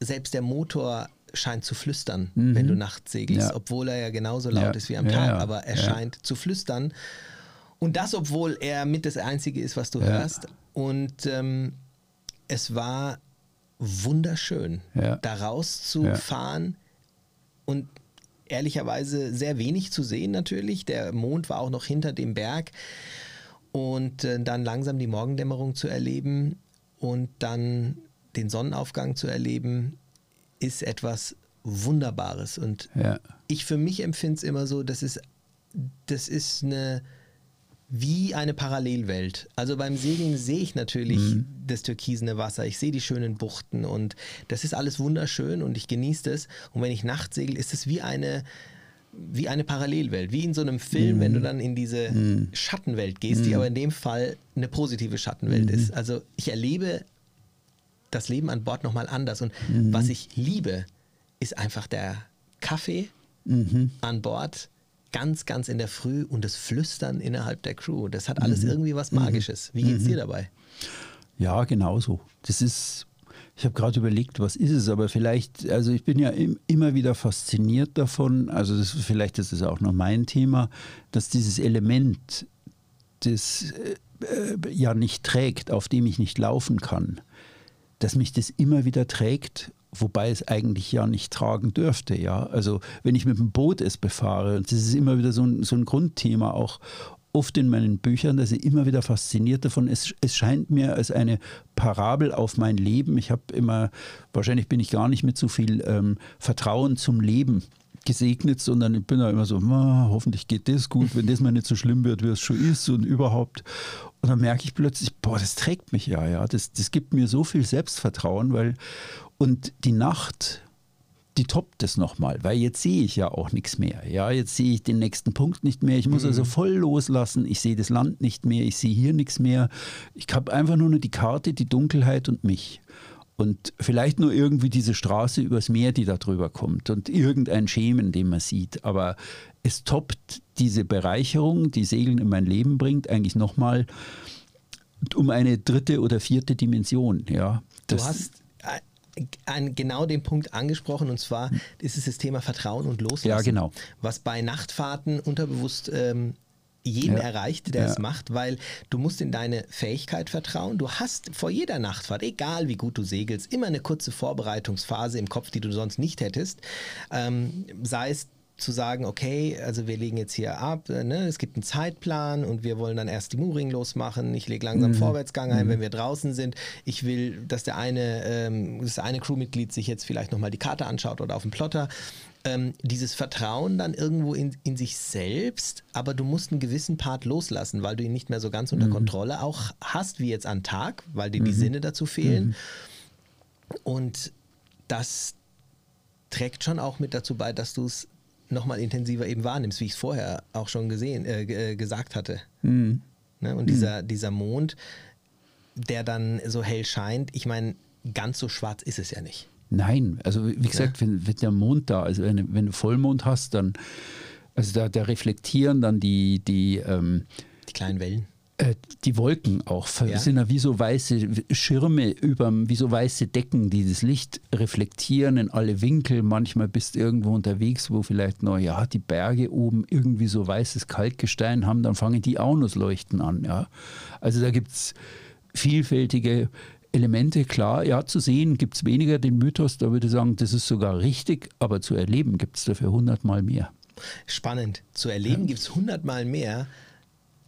Selbst der Motor scheint zu flüstern, wenn du nachts segelst, Mhm. Ja. obwohl er ja genauso laut Ja. ist wie am Tag, aber er scheint zu flüstern. Und das, obwohl er mit das Einzige ist, was du hörst. Und ähm, es war wunderschön, Ja. da rauszufahren und ehrlicherweise sehr wenig zu sehen natürlich. Der Mond war auch noch hinter dem Berg und äh, dann langsam die Morgendämmerung zu erleben und dann den Sonnenaufgang zu erleben, ist etwas Wunderbares. Und Ja. ich für mich empfinde es immer so, das ist, das ist eine wie eine Parallelwelt. Also beim Segeln sehe ich natürlich das türkisene Wasser, ich sehe die schönen Buchten und das ist alles wunderschön und ich genieße das. Und wenn ich nachts segel, ist es wie eine wie eine Parallelwelt, wie in so einem Film, wenn du dann in diese Schattenwelt gehst, die aber in dem Fall eine positive Schattenwelt ist. Also ich erlebe das Leben an Bord nochmal anders. Und was ich liebe, ist einfach der Kaffee an Bord, ganz, ganz in der Früh und das Flüstern innerhalb der Crew. Das hat alles irgendwie was Magisches. Wie geht's dir dabei? Ja, genauso. Das ist, ich habe gerade überlegt, was ist es, aber vielleicht, also ich bin ja im, immer wieder fasziniert davon, also das, vielleicht ist es auch noch mein Thema, dass dieses Element, das äh, äh, ja nicht trägt, auf dem ich nicht laufen kann, dass mich das immer wieder trägt, wobei es eigentlich ja nicht tragen dürfte. Ja? Also wenn ich mit dem Boot es befahre, und das ist immer wieder so ein, so ein Grundthema auch oft in meinen Büchern, dass ich immer wieder fasziniert davon, es, es scheint mir als eine Parabel auf mein Leben. Ich habe immer, wahrscheinlich bin ich gar nicht mit so viel ähm, Vertrauen zum Leben gesegnet, sondern ich bin da immer so, "Ah, hoffentlich geht das gut, wenn das mal nicht so schlimm wird, wie es schon ist und überhaupt. Und dann merke ich plötzlich, boah, das trägt mich ja, ja. Das, das gibt mir so viel Selbstvertrauen, weil und die Nacht, die toppt es nochmal, weil jetzt sehe ich ja auch nichts mehr. Ja, jetzt sehe ich den nächsten Punkt nicht mehr. Ich muss also voll loslassen. Ich sehe das Land nicht mehr. Ich sehe hier nichts mehr. Ich habe einfach nur noch die Karte, die Dunkelheit und mich. Und vielleicht nur irgendwie diese Straße übers Meer, die da drüber kommt und irgendein Schemen, den man sieht. Aber es toppt diese Bereicherung, die Segeln in mein Leben bringt, eigentlich nochmal um eine dritte oder vierte Dimension. Ja, Du Das- hast äh, an genau den Punkt angesprochen und zwar ist es das Thema Vertrauen und Loslassen. Ja, genau. Was bei Nachtfahrten unterbewusst ähm, jeden Ja. erreicht, der Ja. es macht, weil du musst in deine Fähigkeit vertrauen. Du hast vor jeder Nachtfahrt, egal wie gut du segelst, immer eine kurze Vorbereitungsphase im Kopf, die du sonst nicht hättest. Ähm, sei es zu sagen, okay, also wir legen jetzt hier ab, äh, ne, es gibt einen Zeitplan und wir wollen dann erst die Mooring losmachen. Ich lege langsam Vorwärtsgang ein, wenn wir draußen sind. Ich will, dass der eine, ähm, das eine Crewmitglied sich jetzt vielleicht nochmal die Karte anschaut oder auf dem Plotter. Ähm, dieses Vertrauen dann irgendwo in, in sich selbst, aber du musst einen gewissen Part loslassen, weil du ihn nicht mehr so ganz unter Kontrolle auch hast, wie jetzt an Tag, weil dir die Sinne dazu fehlen. Und das trägt schon auch mit dazu bei, dass du es nochmal intensiver eben wahrnimmst, wie ich es vorher auch schon gesehen, äh, äh, gesagt hatte. Mhm. Ne? Und dieser, dieser Mond, der dann so hell scheint, ich meine, ganz so schwarz ist es ja nicht. Nein, also wie gesagt, ja. wenn, wenn, der Mond da, also wenn, wenn, du Vollmond hast, dann, also da, da reflektieren dann die, die, ähm, die kleinen Wellen. Äh, die Wolken auch ja. sind ja wie so weiße Schirme über, wie so weiße Decken, die das Licht reflektieren in alle Winkel. Manchmal bist du irgendwo unterwegs, wo vielleicht noch, ja, die Berge oben irgendwie so weißes Kalkgestein haben, dann fangen die auch noch das Leuchten an. Ja. Also da gibt es vielfältige Elemente, klar, ja, zu sehen gibt es weniger den Mythos, da würde ich sagen, das ist sogar richtig, aber zu erleben gibt es dafür hundertmal mehr. Spannend. Zu erleben ja. gibt es hundertmal mehr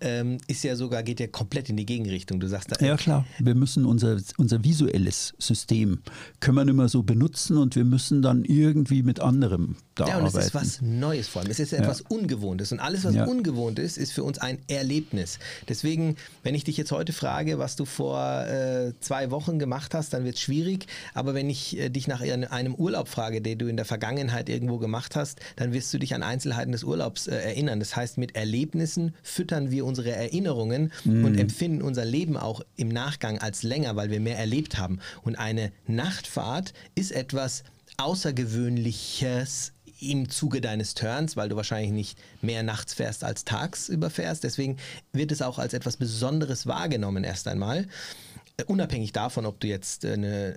ähm, ist ja sogar, geht ja komplett in die Gegenrichtung. Du sagst da, Ja klar, wir müssen unser, unser visuelles System, können wir nicht mehr so benutzen und wir müssen dann irgendwie mit anderem da ja, und arbeiten. es ist was Neues vor allem. Es ist etwas ja. Ungewohntes und alles, was ja. ungewohnt ist, ist für uns ein Erlebnis. Deswegen, wenn ich dich jetzt heute frage, was du vor äh, zwei Wochen gemacht hast, dann wird es schwierig. Aber wenn ich äh, dich nach einem Urlaub frage, den du in der Vergangenheit irgendwo gemacht hast, dann wirst du dich an Einzelheiten des Urlaubs äh, erinnern. Das heißt, mit Erlebnissen füttern wir unsere Erinnerungen mhm. und empfinden unser Leben auch im Nachgang als länger, weil wir mehr erlebt haben. Und eine Nachtfahrt ist etwas Außergewöhnliches im Zuge deines Turns, weil du wahrscheinlich nicht mehr nachts fährst als tagsüber fährst. Deswegen wird es auch als etwas Besonderes wahrgenommen erst einmal. Äh, unabhängig davon, ob du jetzt äh, einen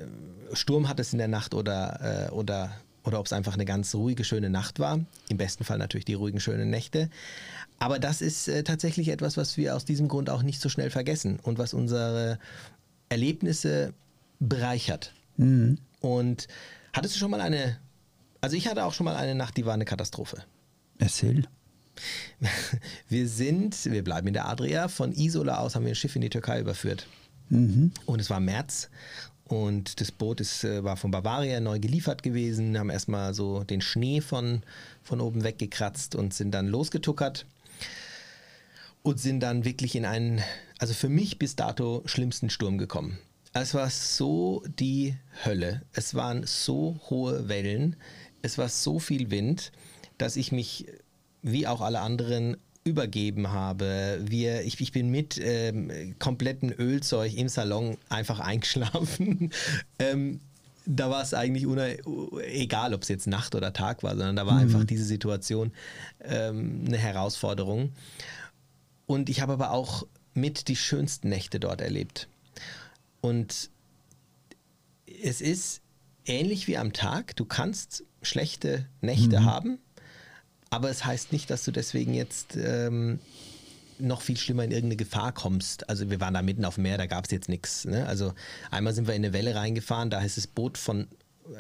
Sturm hattest in der Nacht oder, äh, oder, oder ob es einfach eine ganz ruhige, schöne Nacht war. Im besten Fall natürlich die ruhigen, schönen Nächte. Aber das ist tatsächlich etwas, was wir aus diesem Grund auch nicht so schnell vergessen und was unsere Erlebnisse bereichert. Mhm. Und hattest du schon mal eine, also ich hatte auch schon mal eine Nacht, die war eine Katastrophe. Erzähl. Wir sind, wir bleiben in der Adria, von Isola aus haben wir ein Schiff in die Türkei überführt. Mhm. Und es war März und das Boot ist, äh, war von Bavaria neu geliefert gewesen, haben erstmal so den Schnee von, von oben weggekratzt und sind dann losgetuckert und sind dann wirklich in einen, also für mich bis dato schlimmsten Sturm gekommen. Es war so die Hölle. Es waren so hohe Wellen. Es war so viel Wind, dass ich mich, wie auch alle anderen, übergeben habe. Wir, ich, ich bin mit ähm, komplettem Ölzeug im Salon einfach eingeschlafen. ähm, da war es eigentlich egal, ob es jetzt Nacht oder Tag war, sondern da war mhm. einfach diese Situation ähm, eine Herausforderung. Und ich habe aber auch mit die schönsten Nächte dort erlebt. Und es ist ähnlich wie am Tag. Du kannst schlechte Nächte mhm. haben, aber es heißt nicht, dass du deswegen jetzt ähm, noch viel schlimmer in irgendeine Gefahr kommst. Also wir waren da mitten auf dem Meer, da gab es jetzt nichts. Ne? Also einmal sind wir in eine Welle reingefahren, da ist das Boot von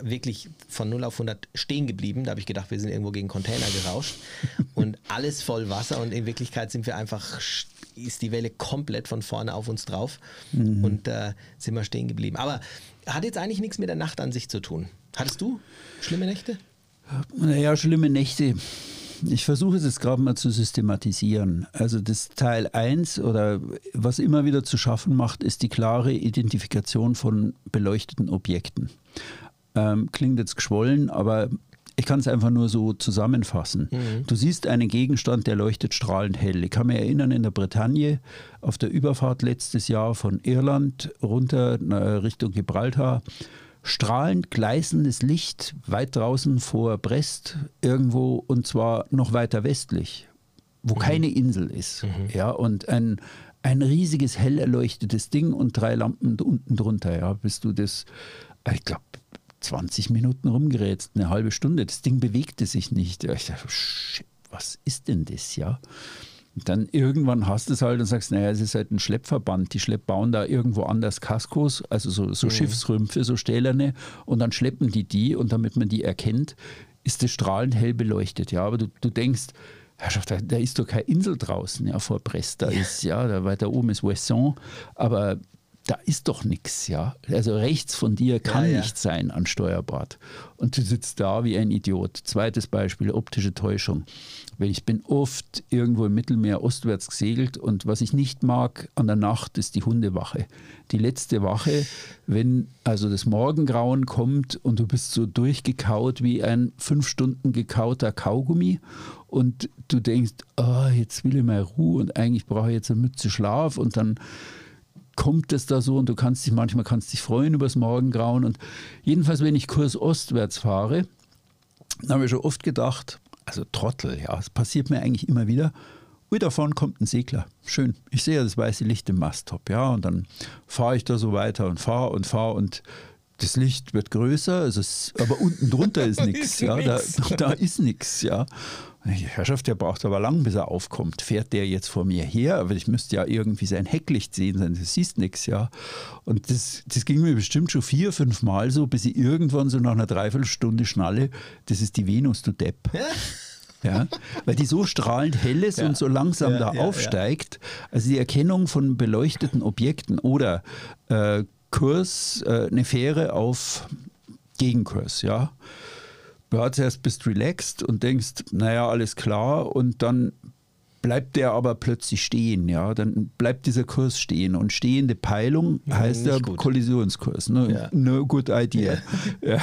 wirklich von 0 auf 100 stehen geblieben. Da habe ich gedacht, wir sind irgendwo gegen Container gerauscht und alles voll Wasser und in Wirklichkeit sind wir einfach, ist die Welle komplett von vorne auf uns drauf mhm. und äh, sind wir stehen geblieben. Aber hat jetzt eigentlich nichts mit der Nacht an sich zu tun. Hattest du schlimme Nächte? Naja, schlimme Nächte. Ich versuche es jetzt gerade mal zu systematisieren. Also das Teil 1 oder was immer wieder zu schaffen macht, ist die klare Identifikation von beleuchteten Objekten. Ähm, klingt jetzt geschwollen, aber ich kann es einfach nur so zusammenfassen. Mhm. Du siehst einen Gegenstand, der leuchtet strahlend hell. Ich kann mich erinnern, in der Bretagne auf der Überfahrt letztes Jahr von Irland runter Richtung Gibraltar, strahlend gleißendes Licht weit draußen vor Brest irgendwo und zwar noch weiter westlich, wo mhm. keine Insel ist. Mhm. Ja, und ein, ein riesiges hell erleuchtetes Ding und drei Lampen unten drunter. Ja, bis du das, ich glaube, 20 Minuten rumgerätst, eine halbe Stunde. Das Ding bewegte sich nicht. Ich dachte, shit, was ist denn das, ja? Dann irgendwann hast du es halt und sagst, naja, es ist halt ein Schleppverband. Die Schlepp bauen da irgendwo anders Kaskos, also so, so mhm. Schiffsrümpfe, so stählerne, und dann schleppen die die und damit man die erkennt, ist das strahlend hell beleuchtet. Ja, aber du, du denkst, Herrschaft, da, da ist doch keine Insel draußen, ja, vor Brest. Da ja. ist, ja, da weiter oben ist Wesson, aber da ist doch nichts, ja. Also rechts von dir kann ja, ja. nicht sein an Steuerbord. Und du sitzt da wie ein Idiot. Zweites Beispiel, optische Täuschung. Weil ich bin oft irgendwo im Mittelmeer ostwärts gesegelt und was ich nicht mag an der Nacht ist die Hundewache. Die letzte Wache, wenn also das Morgengrauen kommt und du bist so durchgekaut wie ein fünf Stunden gekauter Kaugummi und du denkst, oh, jetzt will ich mal Ruhe und eigentlich brauche ich jetzt eine Mütze Schlaf und dann kommt es da so und du kannst dich manchmal kannst dich freuen über das Morgengrauen. Und jedenfalls, wenn ich kursostwärts fahre, habe ich schon oft gedacht, also Trottel, ja, es passiert mir eigentlich immer wieder. Ui, davon kommt ein Segler. Schön. Ich sehe das weiße Licht im Masttop, ja, und dann fahre ich da so weiter und fahre und fahre und das Licht wird größer, also es, aber unten drunter ist nichts, ja, da, da ist nichts, ja. Die Herrschaft, der braucht aber lang, bis er aufkommt. Fährt der jetzt vor mir her? Aber ich müsste ja irgendwie sein Hecklicht sehen, du siehst nichts, ja. Und das, das ging mir bestimmt schon vier, fünf Mal so, bis ich irgendwann so nach einer Dreiviertelstunde schnalle, das ist die Venus, du Depp. Ja, weil die so strahlend hell ist ja. und so langsam ja, da aufsteigt. Also die Erkennung von beleuchteten Objekten oder äh, Kurs, äh, eine Fähre auf Gegenkurs, ja ja, zuerst bist du relaxed und denkst, naja, alles klar, und dann bleibt der aber plötzlich stehen, ja, dann bleibt dieser Kurs stehen und stehende Peilung ja, heißt ja gut. Kollisionskurs, ne? Ja. No good idea. Ja. ja.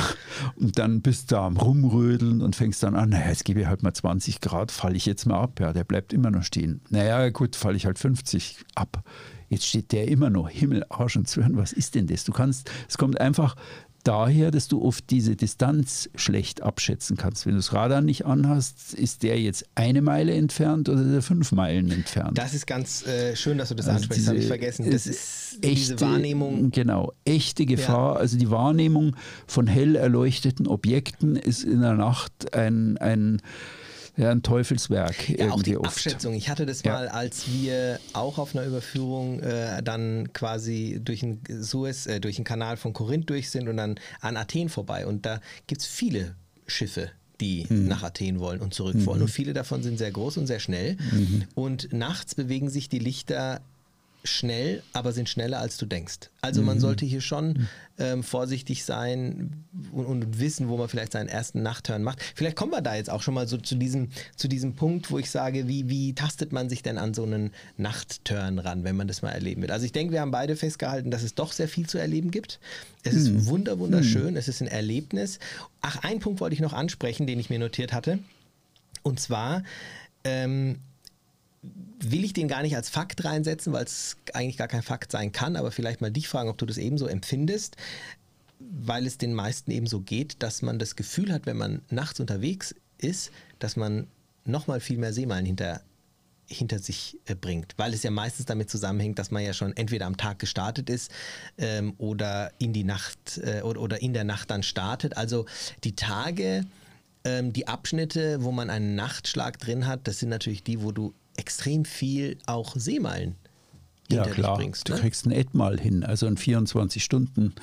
Und dann bist du am rumrödeln und fängst dann an, naja, jetzt gebe ich halt mal 20 Grad, falle ich jetzt mal ab, ja, der bleibt immer noch stehen. Naja, gut, falle ich halt 50 ab. Jetzt steht der immer noch, Himmel, Arsch und Zwirn, was ist denn das? Du kannst, es kommt einfach daher, dass du oft diese Distanz schlecht abschätzen kannst. Wenn du das Radar nicht anhast, ist der jetzt eine Meile entfernt oder der fünf Meilen entfernt. Das ist ganz äh, schön, dass du das also ansprichst, habe ich vergessen. Das ist echte, diese Wahrnehmung. Genau, echte Gefahr. Ja. Also die Wahrnehmung von hell erleuchteten Objekten ist in der Nacht ein, ein ja, ein Teufelswerk. Ja, auch die oft. Abschätzung. Ich hatte das ja. mal, als wir auch auf einer Überführung äh, dann quasi durch den Suez, äh, durch den Kanal von Korinth durch sind und dann an Athen vorbei. Und da gibt es viele Schiffe, die mhm. nach Athen wollen und zurück wollen. Mhm. Und viele davon sind sehr groß und sehr schnell. Mhm. Und nachts bewegen sich die Lichter schnell, aber sind schneller als du denkst. Also man mhm. sollte hier schon mhm. ähm, vorsichtig sein und, und, wissen, wo man vielleicht seinen ersten Nachtturn macht. Vielleicht kommen wir da jetzt auch schon mal so zu diesem, zu diesem Punkt, wo ich sage, wie, wie tastet man sich denn an so einen Nachtturn ran, wenn man das mal erleben will. Also ich denke, wir haben beide festgehalten, dass es doch sehr viel zu erleben gibt. Es ist mhm. wunder, wunderschön, mhm. es ist ein Erlebnis. Ach, einen Punkt wollte ich noch ansprechen, den ich mir notiert hatte. Und zwar, ähm, will ich den gar nicht als Fakt reinsetzen, weil es eigentlich gar kein Fakt sein kann, aber vielleicht mal dich fragen, ob du das ebenso empfindest, weil es den meisten eben so geht, dass man das Gefühl hat, wenn man nachts unterwegs ist, dass man nochmal viel mehr Seemeilen hinter, hinter sich äh, bringt, weil es ja meistens damit zusammenhängt, dass man ja schon entweder am Tag gestartet ist ähm, oder in die Nacht äh, oder, oder in der Nacht dann startet. Also die Tage, ähm, die Abschnitte, wo man einen Nachtschlag drin hat, das sind natürlich die, wo du extrem viel auch Seemeilen ja, klar. Bringst, ne? Du kriegst ein Etmal hin, also in 24 Stunden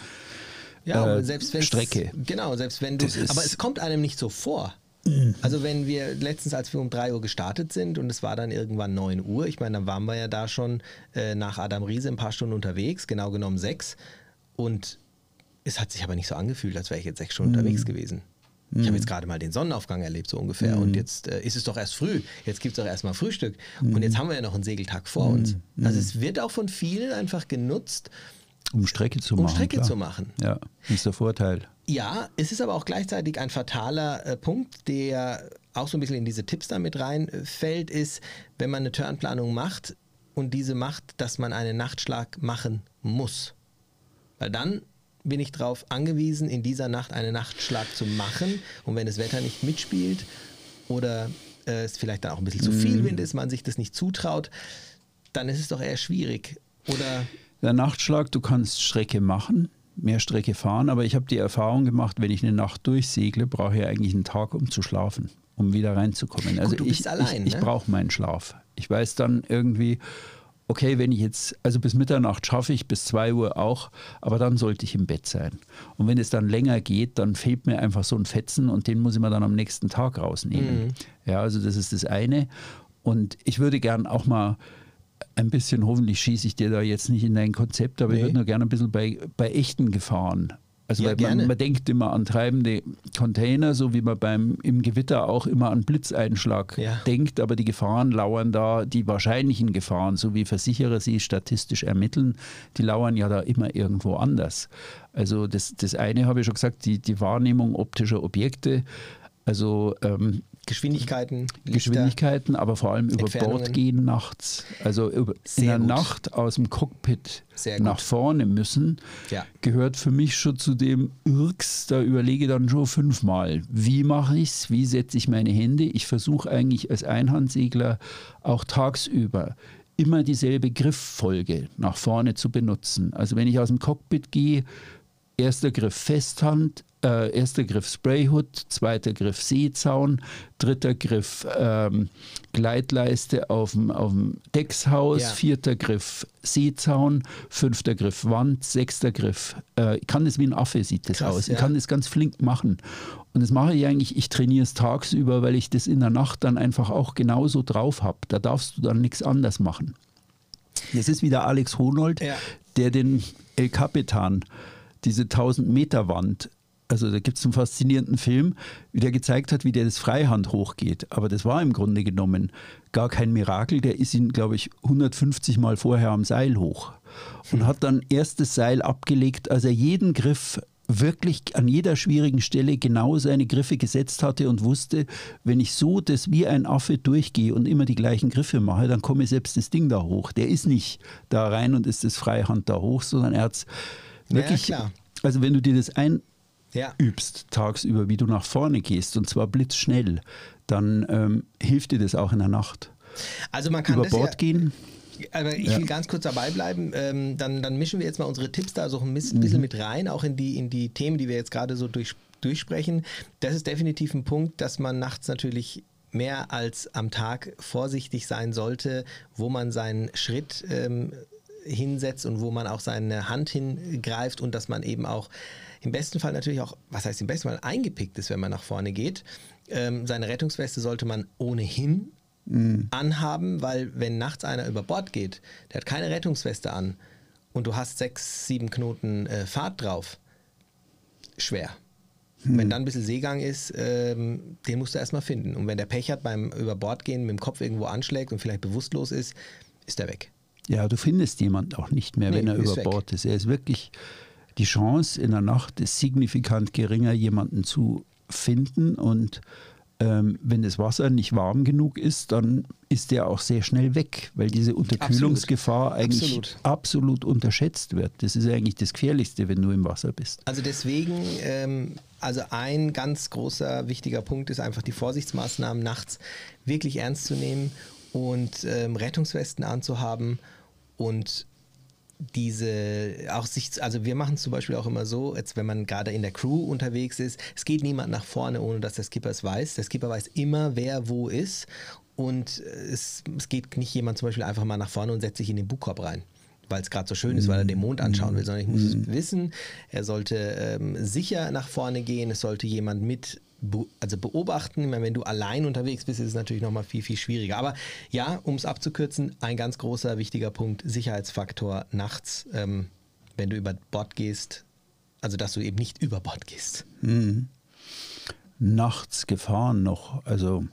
ja, äh, selbst Strecke. Genau, selbst wenn du. aber es kommt einem nicht so vor. Mhm. Also wenn wir letztens, als wir um 3 Uhr gestartet sind und es war dann irgendwann 9 Uhr, ich meine, dann waren wir ja da schon äh, nach Adam Riese ein paar Stunden unterwegs, genau genommen sechs. Und es hat sich aber nicht so angefühlt, als wäre ich jetzt sechs Stunden mhm. unterwegs gewesen. Ich habe mhm. jetzt gerade mal den Sonnenaufgang erlebt, so ungefähr. Mhm. Und jetzt äh, ist es doch erst früh. Jetzt gibt es doch erstmal Frühstück. Mhm. Und jetzt haben wir ja noch einen Segeltag vor uns. Mhm. Also es wird auch von vielen einfach genutzt, um Strecke zu um machen. Strecke klar. zu machen. Ja, das ist der Vorteil. Ja, es ist aber auch gleichzeitig ein fataler äh, Punkt, der auch so ein bisschen in diese Tipps damit reinfällt, ist, wenn man eine Turnplanung macht und diese macht, dass man einen Nachtschlag machen muss. Weil dann bin ich darauf angewiesen, in dieser Nacht einen Nachtschlag zu machen. Und wenn das Wetter nicht mitspielt oder äh, es vielleicht dann auch ein bisschen zu viel mhm. Wind ist, man sich das nicht zutraut, dann ist es doch eher schwierig. Oder der Nachtschlag, du kannst Strecke machen, mehr Strecke fahren, aber ich habe die Erfahrung gemacht, wenn ich eine Nacht durchsegle, brauche ich eigentlich einen Tag, um zu schlafen, um wieder reinzukommen. Also Gut, ich, allein, ich, ich ne? brauche meinen Schlaf. Ich weiß dann irgendwie, okay, wenn ich jetzt, also bis Mitternacht schaffe ich, bis 2 Uhr auch, aber dann sollte ich im Bett sein. Und wenn es dann länger geht, dann fehlt mir einfach so ein Fetzen und den muss ich mir dann am nächsten Tag rausnehmen. Mhm. Ja, also das ist das eine. Und ich würde gern auch mal ein bisschen, hoffentlich schieße ich dir da jetzt nicht in dein Konzept, aber nee. ich würde nur gerne ein bisschen bei, bei echten Gefahren also ja, man, man, denkt immer an treibende Container, so wie man beim im Gewitter auch immer an Blitzeinschlag ja. denkt, aber die Gefahren lauern da, die wahrscheinlichen Gefahren, so wie Versicherer sie statistisch ermitteln, die lauern ja da immer irgendwo anders. Also das, das eine habe ich schon gesagt, die, die Wahrnehmung optischer Objekte. Also ähm, Geschwindigkeiten, Lichter. Geschwindigkeiten, aber vor allem über. Bord gehen nachts. Also über, in der gut. Nacht aus dem Cockpit Sehr nach gut. vorne müssen, Ja. gehört für mich schon zu dem Irks. Da überlege dann schon fünfmal, wie mache ich es, wie setze ich meine Hände. Ich versuche eigentlich als Einhandsegler auch tagsüber immer dieselbe Grifffolge nach vorne zu benutzen. Also wenn ich aus dem Cockpit gehe, Erster Griff Festhand, äh, erster Griff Sprayhood, zweiter Griff Seezaun, dritter Griff ähm, Gleitleiste auf dem, Deckshaus, Ja. vierter Griff Seezaun, fünfter Griff Wand, sechster Griff. Äh, ich kann das wie ein Affe, sieht das Krass, aus. ja. Ich kann das ganz flink machen. Und das mache ich eigentlich, ich trainiere es tagsüber, weil ich das in der Nacht dann einfach auch genauso drauf habe. Da darfst du dann nichts anders machen. Das ist wieder Alex Honold, Ja. der den El Capitan, diese 1000 Meter Wand, also da gibt es einen faszinierenden Film, wie der gezeigt hat, wie der das Freihand hochgeht. Aber das war im Grunde genommen gar kein Mirakel. Der ist ihn, glaube ich, 150 Mal vorher am Seil hoch und hat dann erst das Seil abgelegt, als er jeden Griff wirklich an jeder schwierigen Stelle genau seine Griffe gesetzt hatte und wusste, wenn ich so das wie ein Affe durchgehe und immer die gleichen Griffe mache, dann komme selbst das Ding da hoch. Der ist nicht da rein und ist das Freihand da hoch, sondern er hat wirklich, klar. also wenn du dir das einübst Ja. tagsüber, wie du nach vorne gehst und zwar blitzschnell, dann ähm, hilft dir das auch in der Nacht. Also man kann Über Bord ja, gehen, Aber ich Ja. will ganz kurz dabei bleiben. Ähm, dann, dann mischen wir jetzt mal unsere Tipps da so ein bis- bisschen mit rein, auch in die, in die Themen, die wir jetzt gerade so durch, durchsprechen. Das ist definitiv ein Punkt, dass man nachts natürlich mehr als am Tag vorsichtig sein sollte, wo man seinen Schritt ähm, hinsetzt und wo man auch seine Hand hingreift und dass man eben auch im besten Fall natürlich auch, was heißt im besten Fall, eingepickt ist, wenn man nach vorne geht. Ähm, seine Rettungsweste sollte man ohnehin anhaben, weil wenn nachts einer über Bord geht, der hat keine Rettungsweste an und du hast sechs, sieben Knoten äh, Fahrt drauf, schwer. Wenn dann ein bisschen Seegang ist, ähm, den musst du erstmal finden. Und wenn der Pech hat beim Überbordgehen mit dem Kopf irgendwo anschlägt und vielleicht bewusstlos ist, ist er weg. Ja, du findest jemanden auch nicht mehr, Nee, wenn er über. Bord ist. Er ist wirklich, die Chance in der Nacht ist signifikant geringer, jemanden zu finden. Und ähm, wenn das Wasser nicht warm genug ist, dann ist der auch sehr schnell weg, weil diese Unterkühlungsgefahr eigentlich Absolut. absolut. unterschätzt wird. Das ist eigentlich das Gefährlichste, wenn du im Wasser bist. Also deswegen, ähm, also ein ganz großer wichtiger Punkt ist einfach die Vorsichtsmaßnahmen nachts wirklich ernst zu nehmen und ähm, Rettungswesten anzuhaben und diese auch sich, also wir machen es zum Beispiel auch immer so, jetzt wenn man gerade in der Crew unterwegs ist, es geht niemand nach vorne, ohne dass der Skipper es weiß. Der Skipper weiß immer, wer wo ist. Und es, es geht nicht jemand zum Beispiel einfach mal nach vorne und setzt sich in den Buchkorb rein weil es gerade so schön ist, weil er den Mond anschauen will, sondern ich muss es wissen, er sollte ähm, sicher nach vorne gehen, es sollte jemand mit be also beobachten. Meine, wenn du allein unterwegs bist, ist es natürlich nochmal viel, viel schwieriger. Aber ja, um es abzukürzen, ein ganz großer, wichtiger Punkt, Sicherheitsfaktor nachts, ähm, wenn du über Bord gehst, also dass du eben nicht über Bord gehst. nachts Gefahren noch. Also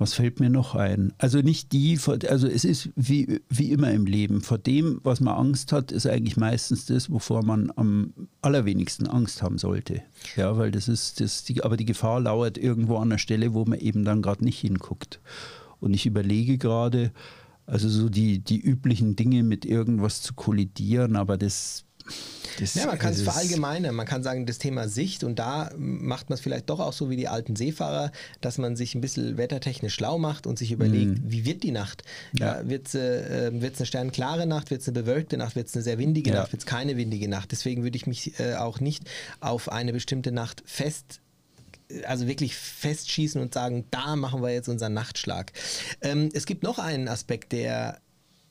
was fällt mir noch ein? Also nicht die, also es ist wie, wie immer im Leben. Vor dem, was man Angst hat, ist eigentlich meistens das, wovor man am allerwenigsten Angst haben sollte. Ja, weil das ist, das, die, aber die Gefahr lauert irgendwo an der Stelle, wo man eben dann gerade nicht hinguckt. Und ich überlege gerade, also so die, die üblichen Dinge mit irgendwas zu kollidieren, aber das. Das Ja, man kann es also verallgemeinern. Man kann sagen, das Thema Sicht und da macht man es vielleicht doch auch so wie die alten Seefahrer, dass man sich ein bisschen wettertechnisch schlau macht und sich überlegt, wie wird die Nacht? Ja. Ja. wird es äh, wird's eine sternklare Nacht, wird es eine bewölkte Nacht, wird es eine sehr windige Ja. Nacht, wird es keine windige Nacht? Deswegen würde ich mich äh, auch nicht auf eine bestimmte Nacht fest also wirklich festschießen und sagen, da machen wir jetzt unseren Nachtschlag. Ähm, es gibt noch einen Aspekt, der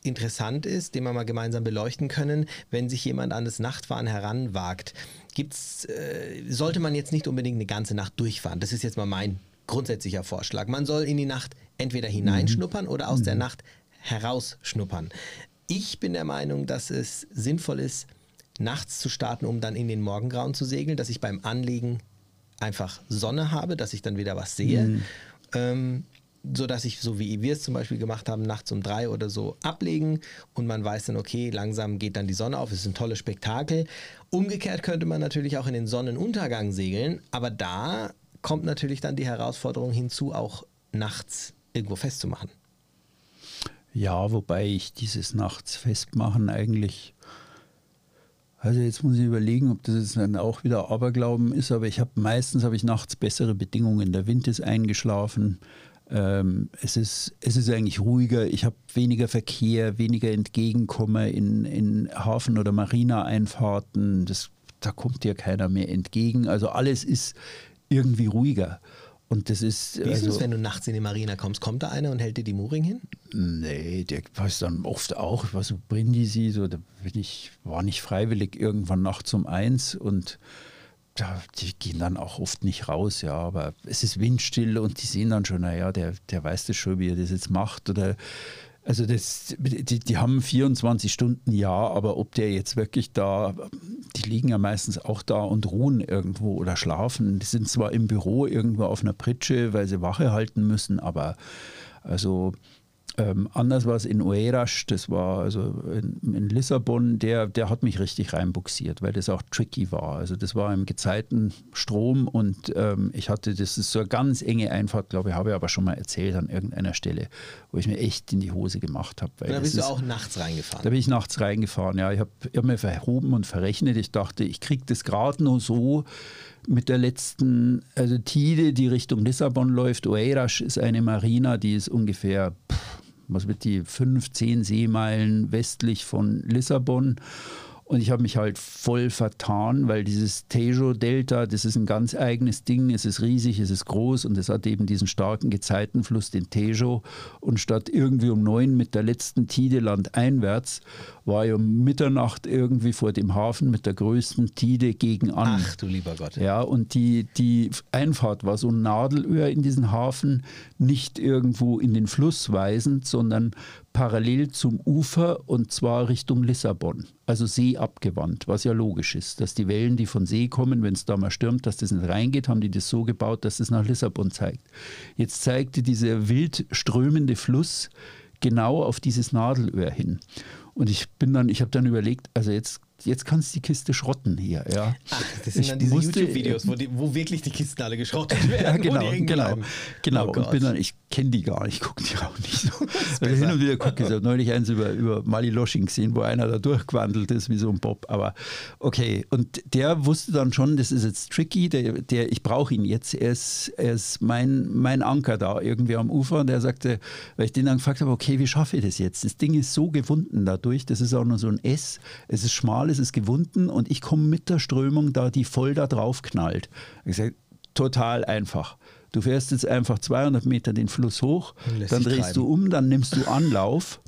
interessant ist, den wir mal gemeinsam beleuchten können, wenn sich jemand an das Nachtfahren heranwagt. Gibt's, äh, sollte man jetzt nicht unbedingt eine ganze Nacht durchfahren. Das ist jetzt mal mein grundsätzlicher Vorschlag. Man soll in die Nacht entweder hineinschnuppern oder aus der Nacht herausschnuppern. Ich bin der Meinung, dass es sinnvoll ist, nachts zu starten, um dann in den Morgengrauen zu segeln, dass ich beim Anlegen einfach Sonne habe, dass ich dann wieder was sehe. Ähm, so dass ich, so wie wir es zum Beispiel gemacht haben, nachts um drei oder so ablegen und man weiß dann, okay, langsam geht dann die Sonne auf, es ist ein tolles Spektakel. Umgekehrt könnte man natürlich auch in den Sonnenuntergang segeln, aber da kommt natürlich dann die Herausforderung hinzu, auch nachts irgendwo festzumachen. Ja, wobei ich dieses Nachts festmachen eigentlich also jetzt muss ich überlegen, ob das jetzt dann auch wieder Aberglauben ist, aber ich habe meistens habe ich nachts bessere Bedingungen. Der Wind ist eingeschlafen. Ähm, es, ist, es ist eigentlich ruhiger, ich habe weniger Verkehr, weniger Entgegenkommen in, in Hafen- oder Marina-Einfahrten. da kommt dir keiner mehr entgegen. Also alles ist irgendwie ruhiger. Und das ist. Wie ist also, es, wenn du nachts in die Marina kommst? Kommt da einer und hält dir die Mooring hin? Nee, der weiß dann oft auch, was so Brindisi, so, da bin ich, war nicht freiwillig irgendwann nachts um eins und da, die gehen dann auch oft nicht raus, ja, aber es ist windstill und die sehen dann schon, naja, der, der weiß das schon, wie er das jetzt macht oder also das, die, die haben 24 Stunden ja, aber ob der jetzt wirklich da, die liegen ja meistens auch da und ruhen irgendwo oder schlafen. Die sind zwar im Büro irgendwo auf einer Pritsche, weil sie Wache halten müssen, aber also ähm, anders war es in Oeiras, das war also in, in, Lissabon, der, der hat mich richtig reinbuxiert, weil das auch tricky war. Also das war im Gezeitenstrom und ähm, ich hatte, das ist so eine ganz enge Einfahrt, glaube ich, habe ich aber schon mal erzählt an irgendeiner Stelle, wo ich mir echt in die Hose gemacht habe. Da bist du auch nachts reingefahren? Da bin ich nachts reingefahren, ja. Ich habe hab mir verhoben und verrechnet. Ich dachte, ich kriege das gerade nur so, mit der letzten, also Tide, die Richtung Lissabon läuft. Oeiras ist eine Marina, die ist ungefähr pff, was wird die, fünf, zehn Seemeilen westlich von Lissabon. Und ich habe mich halt voll vertan, weil dieses Tejo-Delta, das ist ein ganz eigenes Ding. Es ist riesig, es ist groß und es hat eben diesen starken Gezeitenfluss, den Tejo. Und statt irgendwie um neun mit der letzten Tide landeinwärts, war ich um Mitternacht irgendwie vor dem Hafen mit der größten Tide gegen an. Ach du lieber Gott. Ja, und die, die Einfahrt war so ein Nadelöhr in diesen Hafen, nicht irgendwo in den Fluss weisend, sondern parallel zum Ufer und zwar Richtung Lissabon, also seeabgewandt, was ja logisch ist, dass die Wellen, die von See kommen, wenn es da mal stürmt, dass das nicht reingeht, haben die das so gebaut, dass es nach Lissabon zeigt. Jetzt zeigte dieser wild strömende Fluss genau auf dieses Nadelöhr hin. Und ich bin dann, ich habe dann überlegt, also jetzt jetzt kannst du die Kiste schrotten hier. Ja. Ach, das sind ich dann diese YouTube-Videos, wo, die, wo wirklich die Kisten alle geschrottet werden. ja, genau, genau. genau. Oh und bin dann, ich kenne die gar nicht, ich gucke die auch nicht so. Weil hin und wieder gucke ich, habe neulich eins über, über Mali Losching gesehen, wo einer da durchgewandelt ist wie so ein Bob. Aber okay, und der wusste dann schon, das ist jetzt tricky, der, der ich brauche ihn jetzt. Er ist, er ist mein, mein Anker da irgendwie am Ufer. Und der sagte, weil ich den dann gefragt habe, okay, wie schaffe ich das jetzt? Das Ding ist so gewunden dadurch, das ist auch nur so ein S, es ist schmal, es ist gewunden und ich komme mit der Strömung da, die voll da drauf knallt. Ich sage, total einfach. Du fährst jetzt einfach 200 Meter den Fluss hoch, dann drehst treiben. du um, dann nimmst du Anlauf,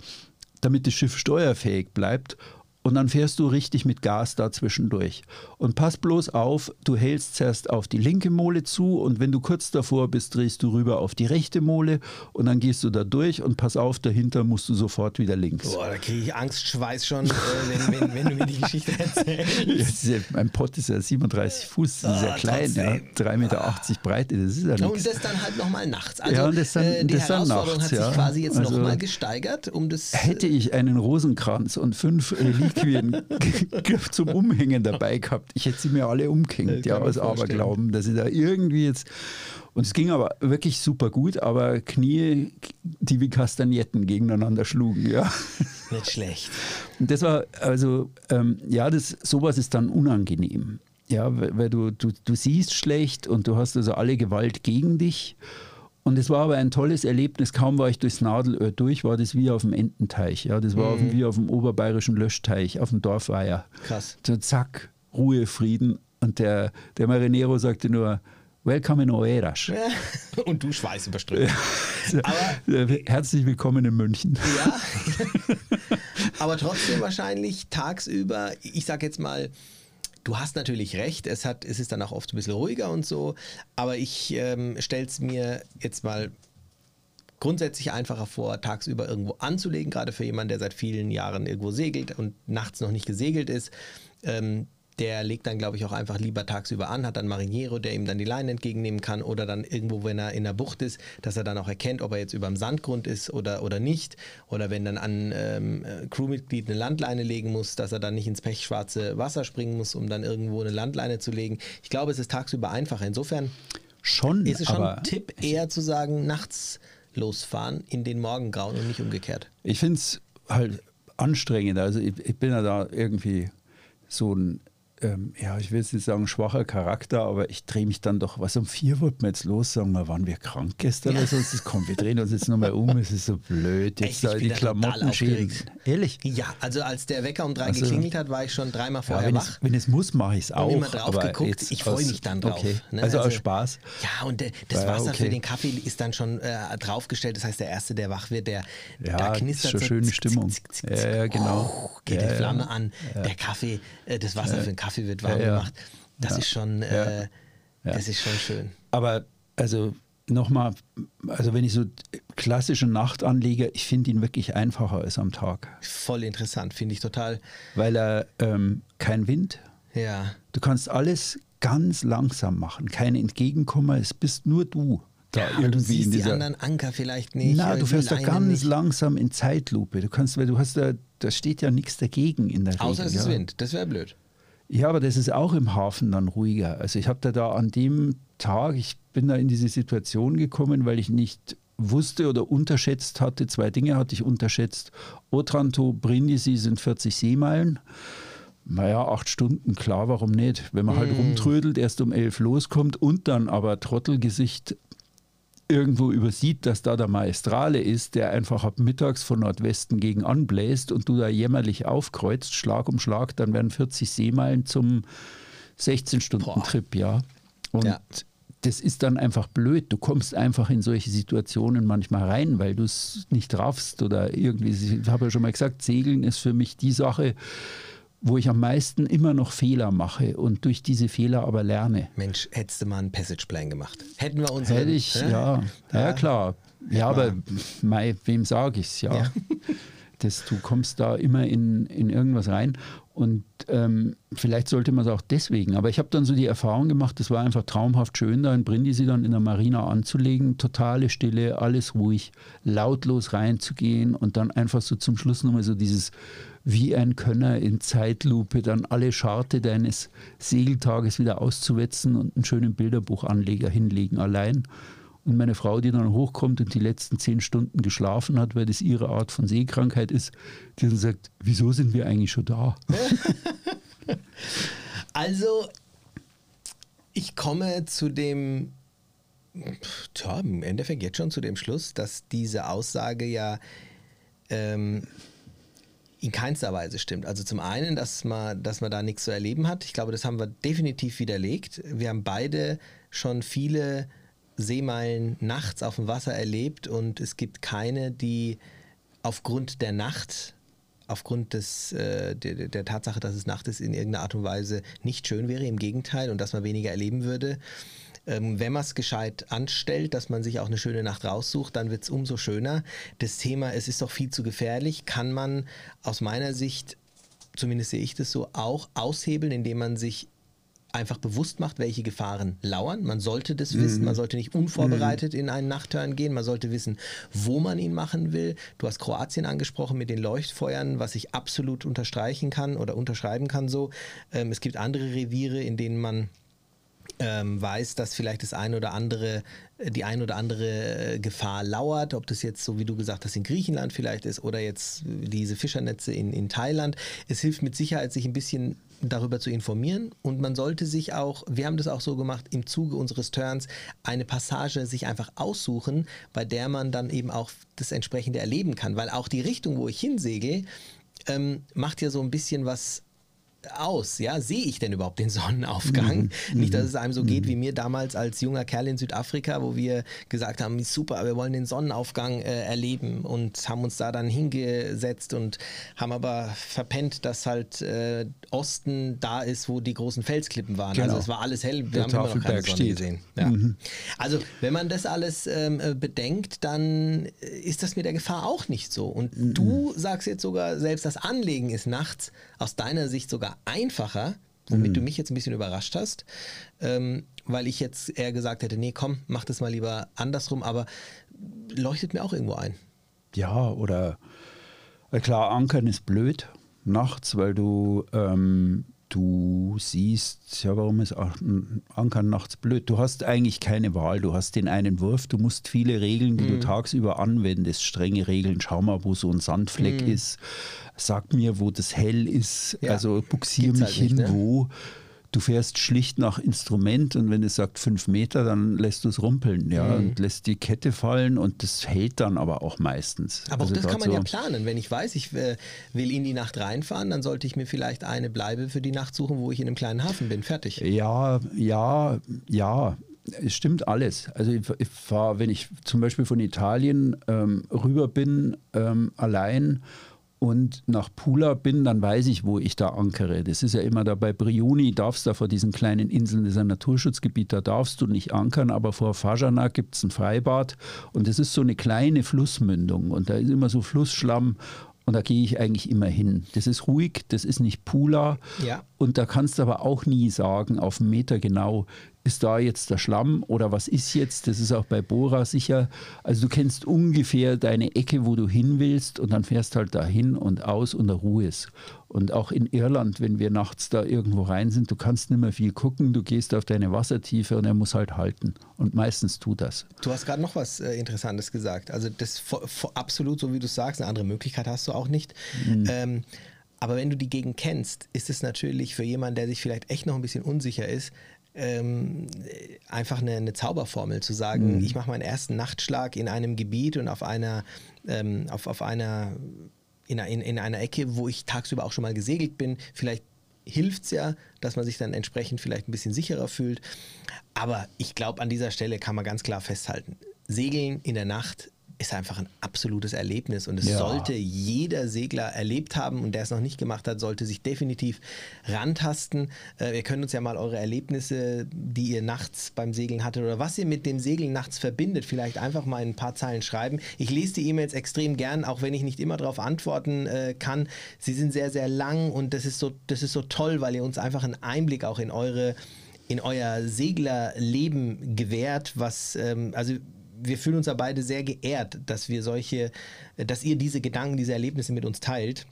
damit das Schiff steuerfähig bleibt und dann fährst du richtig mit Gas da zwischendurch. Und pass bloß auf, du hältst zuerst auf die linke Mole zu und wenn du kurz davor bist, drehst du rüber auf die rechte Mole und dann gehst du da durch und pass auf, dahinter musst du sofort wieder links. Boah, da kriege ich Angstschweiß schon, äh, wenn, wenn, wenn, du mir die Geschichte erzählst. ja, mein Pott ist ja 37 Fuß, das ist ja oh, klein, ja, 3,80 Meter ah. Breite, das ist ja nichts. Und das dann halt nochmal nachts. Also, ja, und das dann, äh, die das Herausforderung nachts, hat sich ja. quasi jetzt also, nochmal gesteigert, um das... Hätte ich einen Rosenkranz und fünf Reliquien zum Umhängen dabei gehabt. Ich hätte sie mir alle umgehängt, ja, aus Aberglauben, dass ich da irgendwie jetzt. Und es ging aber wirklich super gut, aber Knie, die wie Kastagnetten gegeneinander schlugen, ja. Nicht schlecht. Und das war, also, ähm, ja, das, sowas ist dann unangenehm. Ja, weil du, du, du siehst schlecht und du hast also alle Gewalt gegen dich. Und es war aber ein tolles Erlebnis. Kaum war ich durchs Nadelöhr durch, war das wie auf dem Ententeich. Ja, das war mhm. auf dem, wie auf dem oberbayerischen Löschteich, auf dem Dorfweiher. Krass. So zack, Ruhe, Frieden. Und der, der Marinero sagte nur, Welcome in Oeiras. Und du Schweiß überströmt. aber, Herzlich willkommen in München. Ja. aber trotzdem wahrscheinlich tagsüber, ich sag jetzt mal, Du hast natürlich recht, es, hat, es ist dann auch oft ein bisschen ruhiger und so, aber ich ähm, stelle es mir jetzt mal grundsätzlich einfacher vor, tagsüber irgendwo anzulegen, gerade für jemanden, der seit vielen Jahren irgendwo segelt und nachts noch nicht gesegelt ist. Ähm, der legt dann, glaube ich, auch einfach lieber tagsüber an, hat dann Mariniero, der ihm dann die Leine entgegennehmen kann oder dann irgendwo, wenn er in der Bucht ist, dass er dann auch erkennt, ob er jetzt über dem Sandgrund ist oder, oder nicht. Oder wenn dann an ähm, Crewmitglied eine Landleine legen muss, dass er dann nicht ins pechschwarze Wasser springen muss, um dann irgendwo eine Landleine zu legen. Ich glaube, es ist tagsüber einfacher. Insofern schon. Ist es schon ein Tipp, eher zu sagen, nachts losfahren in den Morgengrauen und nicht umgekehrt? Ich finde es halt anstrengend. Also ich, ich bin ja da irgendwie so ein, ähm, ja, ich will jetzt nicht sagen schwacher Charakter, aber ich drehe mich dann doch, was um vier wollten wir jetzt los, sagen wir, waren wir krank gestern oder so? Es ist, komm, wir drehen uns jetzt nochmal um, es ist so blöd, jetzt Echt, ich die Klamotten aufgeregt. Ehrlich? Ja, also als der Wecker um drei Also- geklingelt hat, war ich schon dreimal Ja, vorher wenn, wach. es, wenn es muss, mache ich es auch. Immer drauf geguckt. jetzt Ich freue mich dann drauf. Okay. ne? Also, aus Spaß. Ja, und der, das Ja, Wasser okay. für den Kaffee ist dann schon äh, draufgestellt. Das heißt, der Erste, der wach wird, der Ja, da das ist knistert schon so schöne zick, Stimmung. zick, zick, Ja, ja, genau. Oh, geht Ja, die ja. Flamme an, der Kaffee, äh, das Wasser für den Kaffee wird warm Ja, ja. gemacht. Das ist schon, äh, das ist schon schön. Aber also nochmal, also wenn ich so klassische Nacht anlege, ich finde ihn wirklich einfacher als am Tag, Voll interessant, finde ich total. weil er ähm, kein Wind, Ja, du kannst alles ganz langsam machen, kein Entgegenkommen, es bist nur du da ja irgendwie du siehst in die dieser. anderen Anker vielleicht nicht. Na, du die fährst da ganz nicht. langsam in Zeitlupe. Du kannst, weil du hast da, da steht ja nichts dagegen in der Außer es Regel. ist ja. Wind, das wäre blöd. Ja, aber das ist auch im Hafen dann ruhiger. Also ich habe da, da an dem Tag, ich bin da in diese Situation gekommen, weil ich nicht wusste oder unterschätzt hatte, zwei Dinge hatte ich unterschätzt. Otranto, Brindisi sind 40 Seemeilen. Naja, acht Stunden, klar, warum nicht? Wenn man halt rumtrödelt, erst um elf loskommt und dann aber Trottelgesicht irgendwo übersieht, dass da der Maestrale ist, der einfach ab mittags von Nordwesten gegen anbläst und du da jämmerlich aufkreuzt, Schlag um Schlag, dann werden 40 Seemeilen zum 16-Stunden-Trip, ja. Und Ja. das ist dann einfach blöd. Du kommst einfach in solche Situationen manchmal rein, weil du es nicht raffst oder irgendwie. Ich habe ja schon mal gesagt, Segeln ist für mich die Sache, wo ich am meisten immer noch Fehler mache und durch diese Fehler aber lerne. Mensch, hättest du mal einen Passageplan gemacht. Hätten wir uns. Hätte ich, ja, ja, klar. Ja, aber mei, wem sage ich es, ja. Ja. Das, du kommst da immer in, in irgendwas rein und ähm, vielleicht sollte man es auch deswegen. Aber ich habe dann so die Erfahrung gemacht, es war einfach traumhaft schön, da in Brindisi dann in der Marina anzulegen, totale Stille, alles ruhig, lautlos reinzugehen und dann einfach so zum Schluss nochmal so dieses wie ein Könner in Zeitlupe, dann alle Scharte deines Segeltages wieder auszuwetzen und einen schönen Bilderbuchanleger hinlegen allein. Und meine Frau, die dann hochkommt und die letzten zehn Stunden geschlafen hat, weil das ihre Art von Seekrankheit ist, die dann sagt, wieso sind wir eigentlich schon da? Also, ich komme zu dem, tja, im Endeffekt jetzt schon zu dem Schluss, dass diese Aussage ja ähm, in keinster Weise stimmt. Also zum einen, dass man, dass man da nichts zu erleben hat. Ich glaube, das haben wir definitiv widerlegt. Wir haben beide schon viele Seemeilen nachts auf dem Wasser erlebt und es gibt keine, die aufgrund der Nacht, aufgrund des, äh, der, der Tatsache, dass es Nacht ist, in irgendeiner Art und Weise nicht schön wäre. Im Gegenteil und dass man weniger erleben würde. Ähm, wenn man es gescheit anstellt, dass man sich auch eine schöne Nacht raussucht, dann wird es umso schöner. Das Thema, es ist doch viel zu gefährlich, kann man aus meiner Sicht, zumindest sehe ich das so, auch aushebeln, indem man sich einfach bewusst macht, welche Gefahren lauern. Man sollte das wissen, man sollte nicht unvorbereitet in einen Nachtturn gehen, man sollte wissen, wo man ihn machen will. Du hast Kroatien angesprochen mit den Leuchtfeuern, was ich absolut unterstreichen kann oder unterschreiben kann so. Ähm, es gibt andere Reviere, in denen man ähm, weiß, dass vielleicht das ein oder andere, äh, die ein oder andere äh, Gefahr lauert, ob das jetzt so wie du gesagt hast in Griechenland vielleicht ist oder jetzt diese Fischernetze in, in Thailand. Es hilft mit Sicherheit, sich ein bisschen darüber zu informieren. Und man sollte sich auch, wir haben das auch so gemacht, im Zuge unseres Turns eine Passage sich einfach aussuchen, bei der man dann eben auch das entsprechende erleben kann, weil auch die Richtung, wo ich hinsegel, ähm, macht ja so ein bisschen was aus, ja, sehe ich denn überhaupt den Sonnenaufgang? Nicht, dass es einem so geht wie mir damals als junger Kerl in Südafrika, wo wir gesagt haben, super, wir wollen den Sonnenaufgang äh, erleben und haben uns da dann hingesetzt und haben aber verpennt, dass halt äh, Osten da ist, wo die großen Felsklippen waren. Genau. Also es war alles hell, wir Der haben immer noch keine Sonne steht. gesehen. Ja. Also wenn man das alles ähm, äh, bedenkt, dann äh, ist das mit der Gefahr auch nicht so. Und du sagst jetzt sogar, selbst das Anlegen ist nachts aus deiner Sicht sogar einfacher, womit du mich jetzt ein bisschen überrascht hast, ähm, weil ich jetzt eher gesagt hätte, nee, komm, mach das mal lieber andersrum, aber leuchtet mir auch irgendwo ein. Ja, oder äh, klar, Ankern ist blöd nachts, weil du ähm, du siehst, ja, warum ist Ankern nachts blöd? Du hast eigentlich keine Wahl. Du hast den einen Wurf, du musst viele Regeln, die mm. du mhm. tagsüber anwendest, strenge Regeln. Schau mal, wo so ein Sandfleck mm. ist. Sag mir, wo das hell ist. Ja. Also buxier mich halt hin, nicht, ne? wo. Du fährst schlicht nach Instrument und wenn es sagt fünf Meter, dann lässt du es rumpeln, ja, mhm. und lässt die Kette fallen und das hält dann aber auch meistens. Aber also auch das kann man so ja planen. Wenn ich weiß, ich äh, will in die Nacht reinfahren, dann sollte ich mir vielleicht eine Bleibe für die Nacht suchen, wo ich in einem kleinen Hafen bin. Fertig. Ja, ja, ja. Es stimmt alles. Also ich, ich fahre, wenn ich zum Beispiel von Italien ähm, rüber bin, ähm, allein und nach Pula bin, dann weiß ich, wo ich da ankere. Das ist ja immer da bei Brioni, darfst du vor diesen kleinen Inseln, das ist ein Naturschutzgebiet, da darfst du nicht ankern, aber vor Fajana gibt es ein Freibad und das ist so eine kleine Flussmündung und da ist immer so Flussschlamm und da gehe ich eigentlich immer hin. Das ist ruhig, das ist nicht Pula. Ja. Und da kannst du aber auch nie sagen, auf einen Meter genau, ist da jetzt der Schlamm oder was ist jetzt? Das ist auch bei Bora sicher. Also du kennst ungefähr deine Ecke, wo du hin willst und dann fährst halt da hin und aus und der Ruhe ist. Und auch in Irland, wenn wir nachts da irgendwo rein sind, du kannst nicht mehr viel gucken, du gehst auf deine Wassertiefe und er muss halt halten. Und meistens tut das. Du hast gerade noch was äh, Interessantes gesagt. Also das absolut, so wie du sagst, eine andere Möglichkeit hast du auch nicht. Mhm. Ähm, aber wenn du die Gegend kennst, ist es natürlich für jemanden, der sich vielleicht echt noch ein bisschen unsicher ist, ähm, einfach eine, eine, Zauberformel zu sagen, mhm. ich mache meinen ersten Nachtschlag in einem Gebiet und auf einer, ähm, auf, auf einer, in, in, in einer Ecke, wo ich tagsüber auch schon mal gesegelt bin. Vielleicht hilft es ja, dass man sich dann entsprechend vielleicht ein bisschen sicherer fühlt. Aber ich glaube, an dieser Stelle kann man ganz klar festhalten, Segeln in der Nacht ist einfach ein absolutes Erlebnis und es ja. sollte jeder Segler erlebt haben und der es noch nicht gemacht hat, sollte sich definitiv rantasten. Äh, ihr könnt uns ja mal eure Erlebnisse, die ihr nachts beim Segeln hattet oder was ihr mit dem Segeln nachts verbindet, vielleicht einfach mal in ein paar Zeilen schreiben. Ich lese die E-Mails extrem gern, auch wenn ich nicht immer darauf antworten äh, kann. Sie sind sehr, sehr lang und das ist so, das ist so toll, weil ihr uns einfach einen Einblick auch in eure in euer Seglerleben gewährt, was ähm, also wir fühlen uns ja beide sehr geehrt, dass wir solche, dass ihr diese Gedanken, diese Erlebnisse mit uns teilt.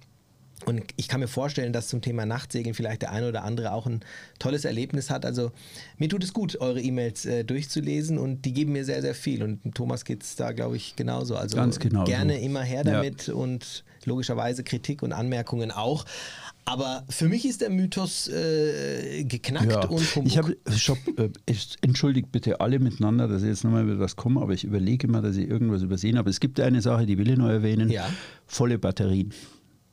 Und ich kann mir vorstellen, dass zum Thema Nachtsegeln vielleicht der eine oder andere auch ein tolles Erlebnis hat. Also mir tut es gut, eure E-Mails äh, durchzulesen und die geben mir sehr, sehr viel. Und Thomas geht es da, glaube ich, genauso. Also Ganz genau gerne so. immer her damit ja. und logischerweise Kritik und Anmerkungen auch. Aber für mich ist der Mythos äh, geknackt ja. und Humbug. Ich habe, äh, entschuldigt bitte alle miteinander, dass ich jetzt nochmal über was komme, aber ich überlege immer, dass ich irgendwas übersehen habe. Es gibt eine Sache, die will ich noch erwähnen: ja. volle Batterien.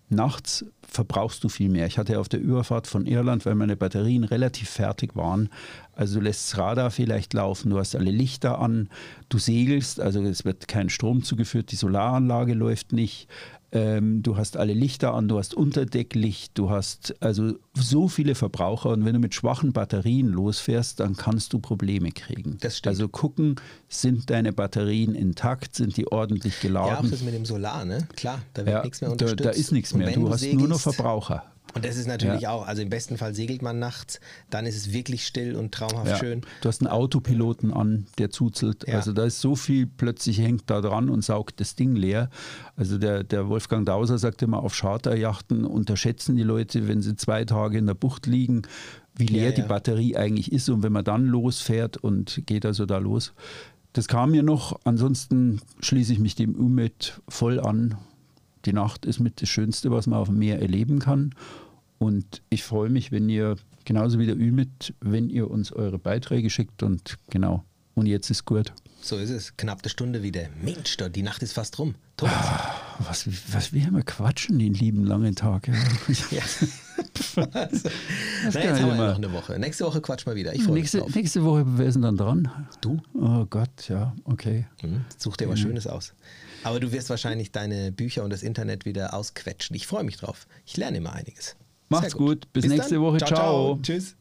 Nachts verbrauchst du viel mehr. Ich hatte auf der Überfahrt von Irland, weil meine Batterien relativ fertig waren, also du lässt das Radar vielleicht laufen, du hast alle Lichter an, du segelst, also es wird kein Strom zugeführt, die Solaranlage läuft nicht, ähm, du hast alle Lichter an, du hast Unterdecklicht, du hast also so viele Verbraucher und wenn du mit schwachen Batterien losfährst, dann kannst du Probleme kriegen. Das stimmt. Also gucken, sind deine Batterien intakt, sind die ordentlich geladen? Ja, auch das mit dem Solar, ne? Klar, da wird ja, nichts mehr unterstützt. Da, da ist nichts mehr, du, du hast segelst, nur noch Verbraucher. Und das ist natürlich ja. auch, also im besten Fall segelt man nachts, dann ist es wirklich still und traumhaft ja. schön. Du hast einen Autopiloten an, der zuzelt. Ja. Also da ist so viel, plötzlich hängt da dran und saugt das Ding leer. Also der, der Wolfgang Dauser sagt immer, auf Charterjachten unterschätzen die Leute, wenn sie zwei Tage in der Bucht liegen, wie leer die Batterie eigentlich ist. Und wenn man dann losfährt und geht also da los. Das kam mir noch. Ansonsten schließe ich mich dem UMET voll an. Die Nacht ist mit das Schönste, was man auf dem Meer erleben kann. Und ich freue mich, wenn ihr, genauso wie der Ümit, wenn ihr uns eure Beiträge schickt und genau. Und jetzt ist gut. So ist es. Knapp eine Stunde wieder. Mensch, die Nacht ist fast rum. Thomas. Ah, was, was wir immer quatschen den lieben langen Tag. Ja. also, Na, jetzt haben wir noch eine Woche. Nächste Woche quatschen wir wieder. Ich nächste, mich nächste Woche, wer ist denn dann dran? Du. Oh Gott, ja, okay. Hm, such dir was mhm. Schönes aus. Aber du wirst wahrscheinlich deine Bücher und das Internet wieder ausquetschen. Ich freue mich drauf. Ich lerne immer einiges. Macht's gut. Bis, Bis, nächste dann. Woche. ciao. ciao. ciao. Tschüss.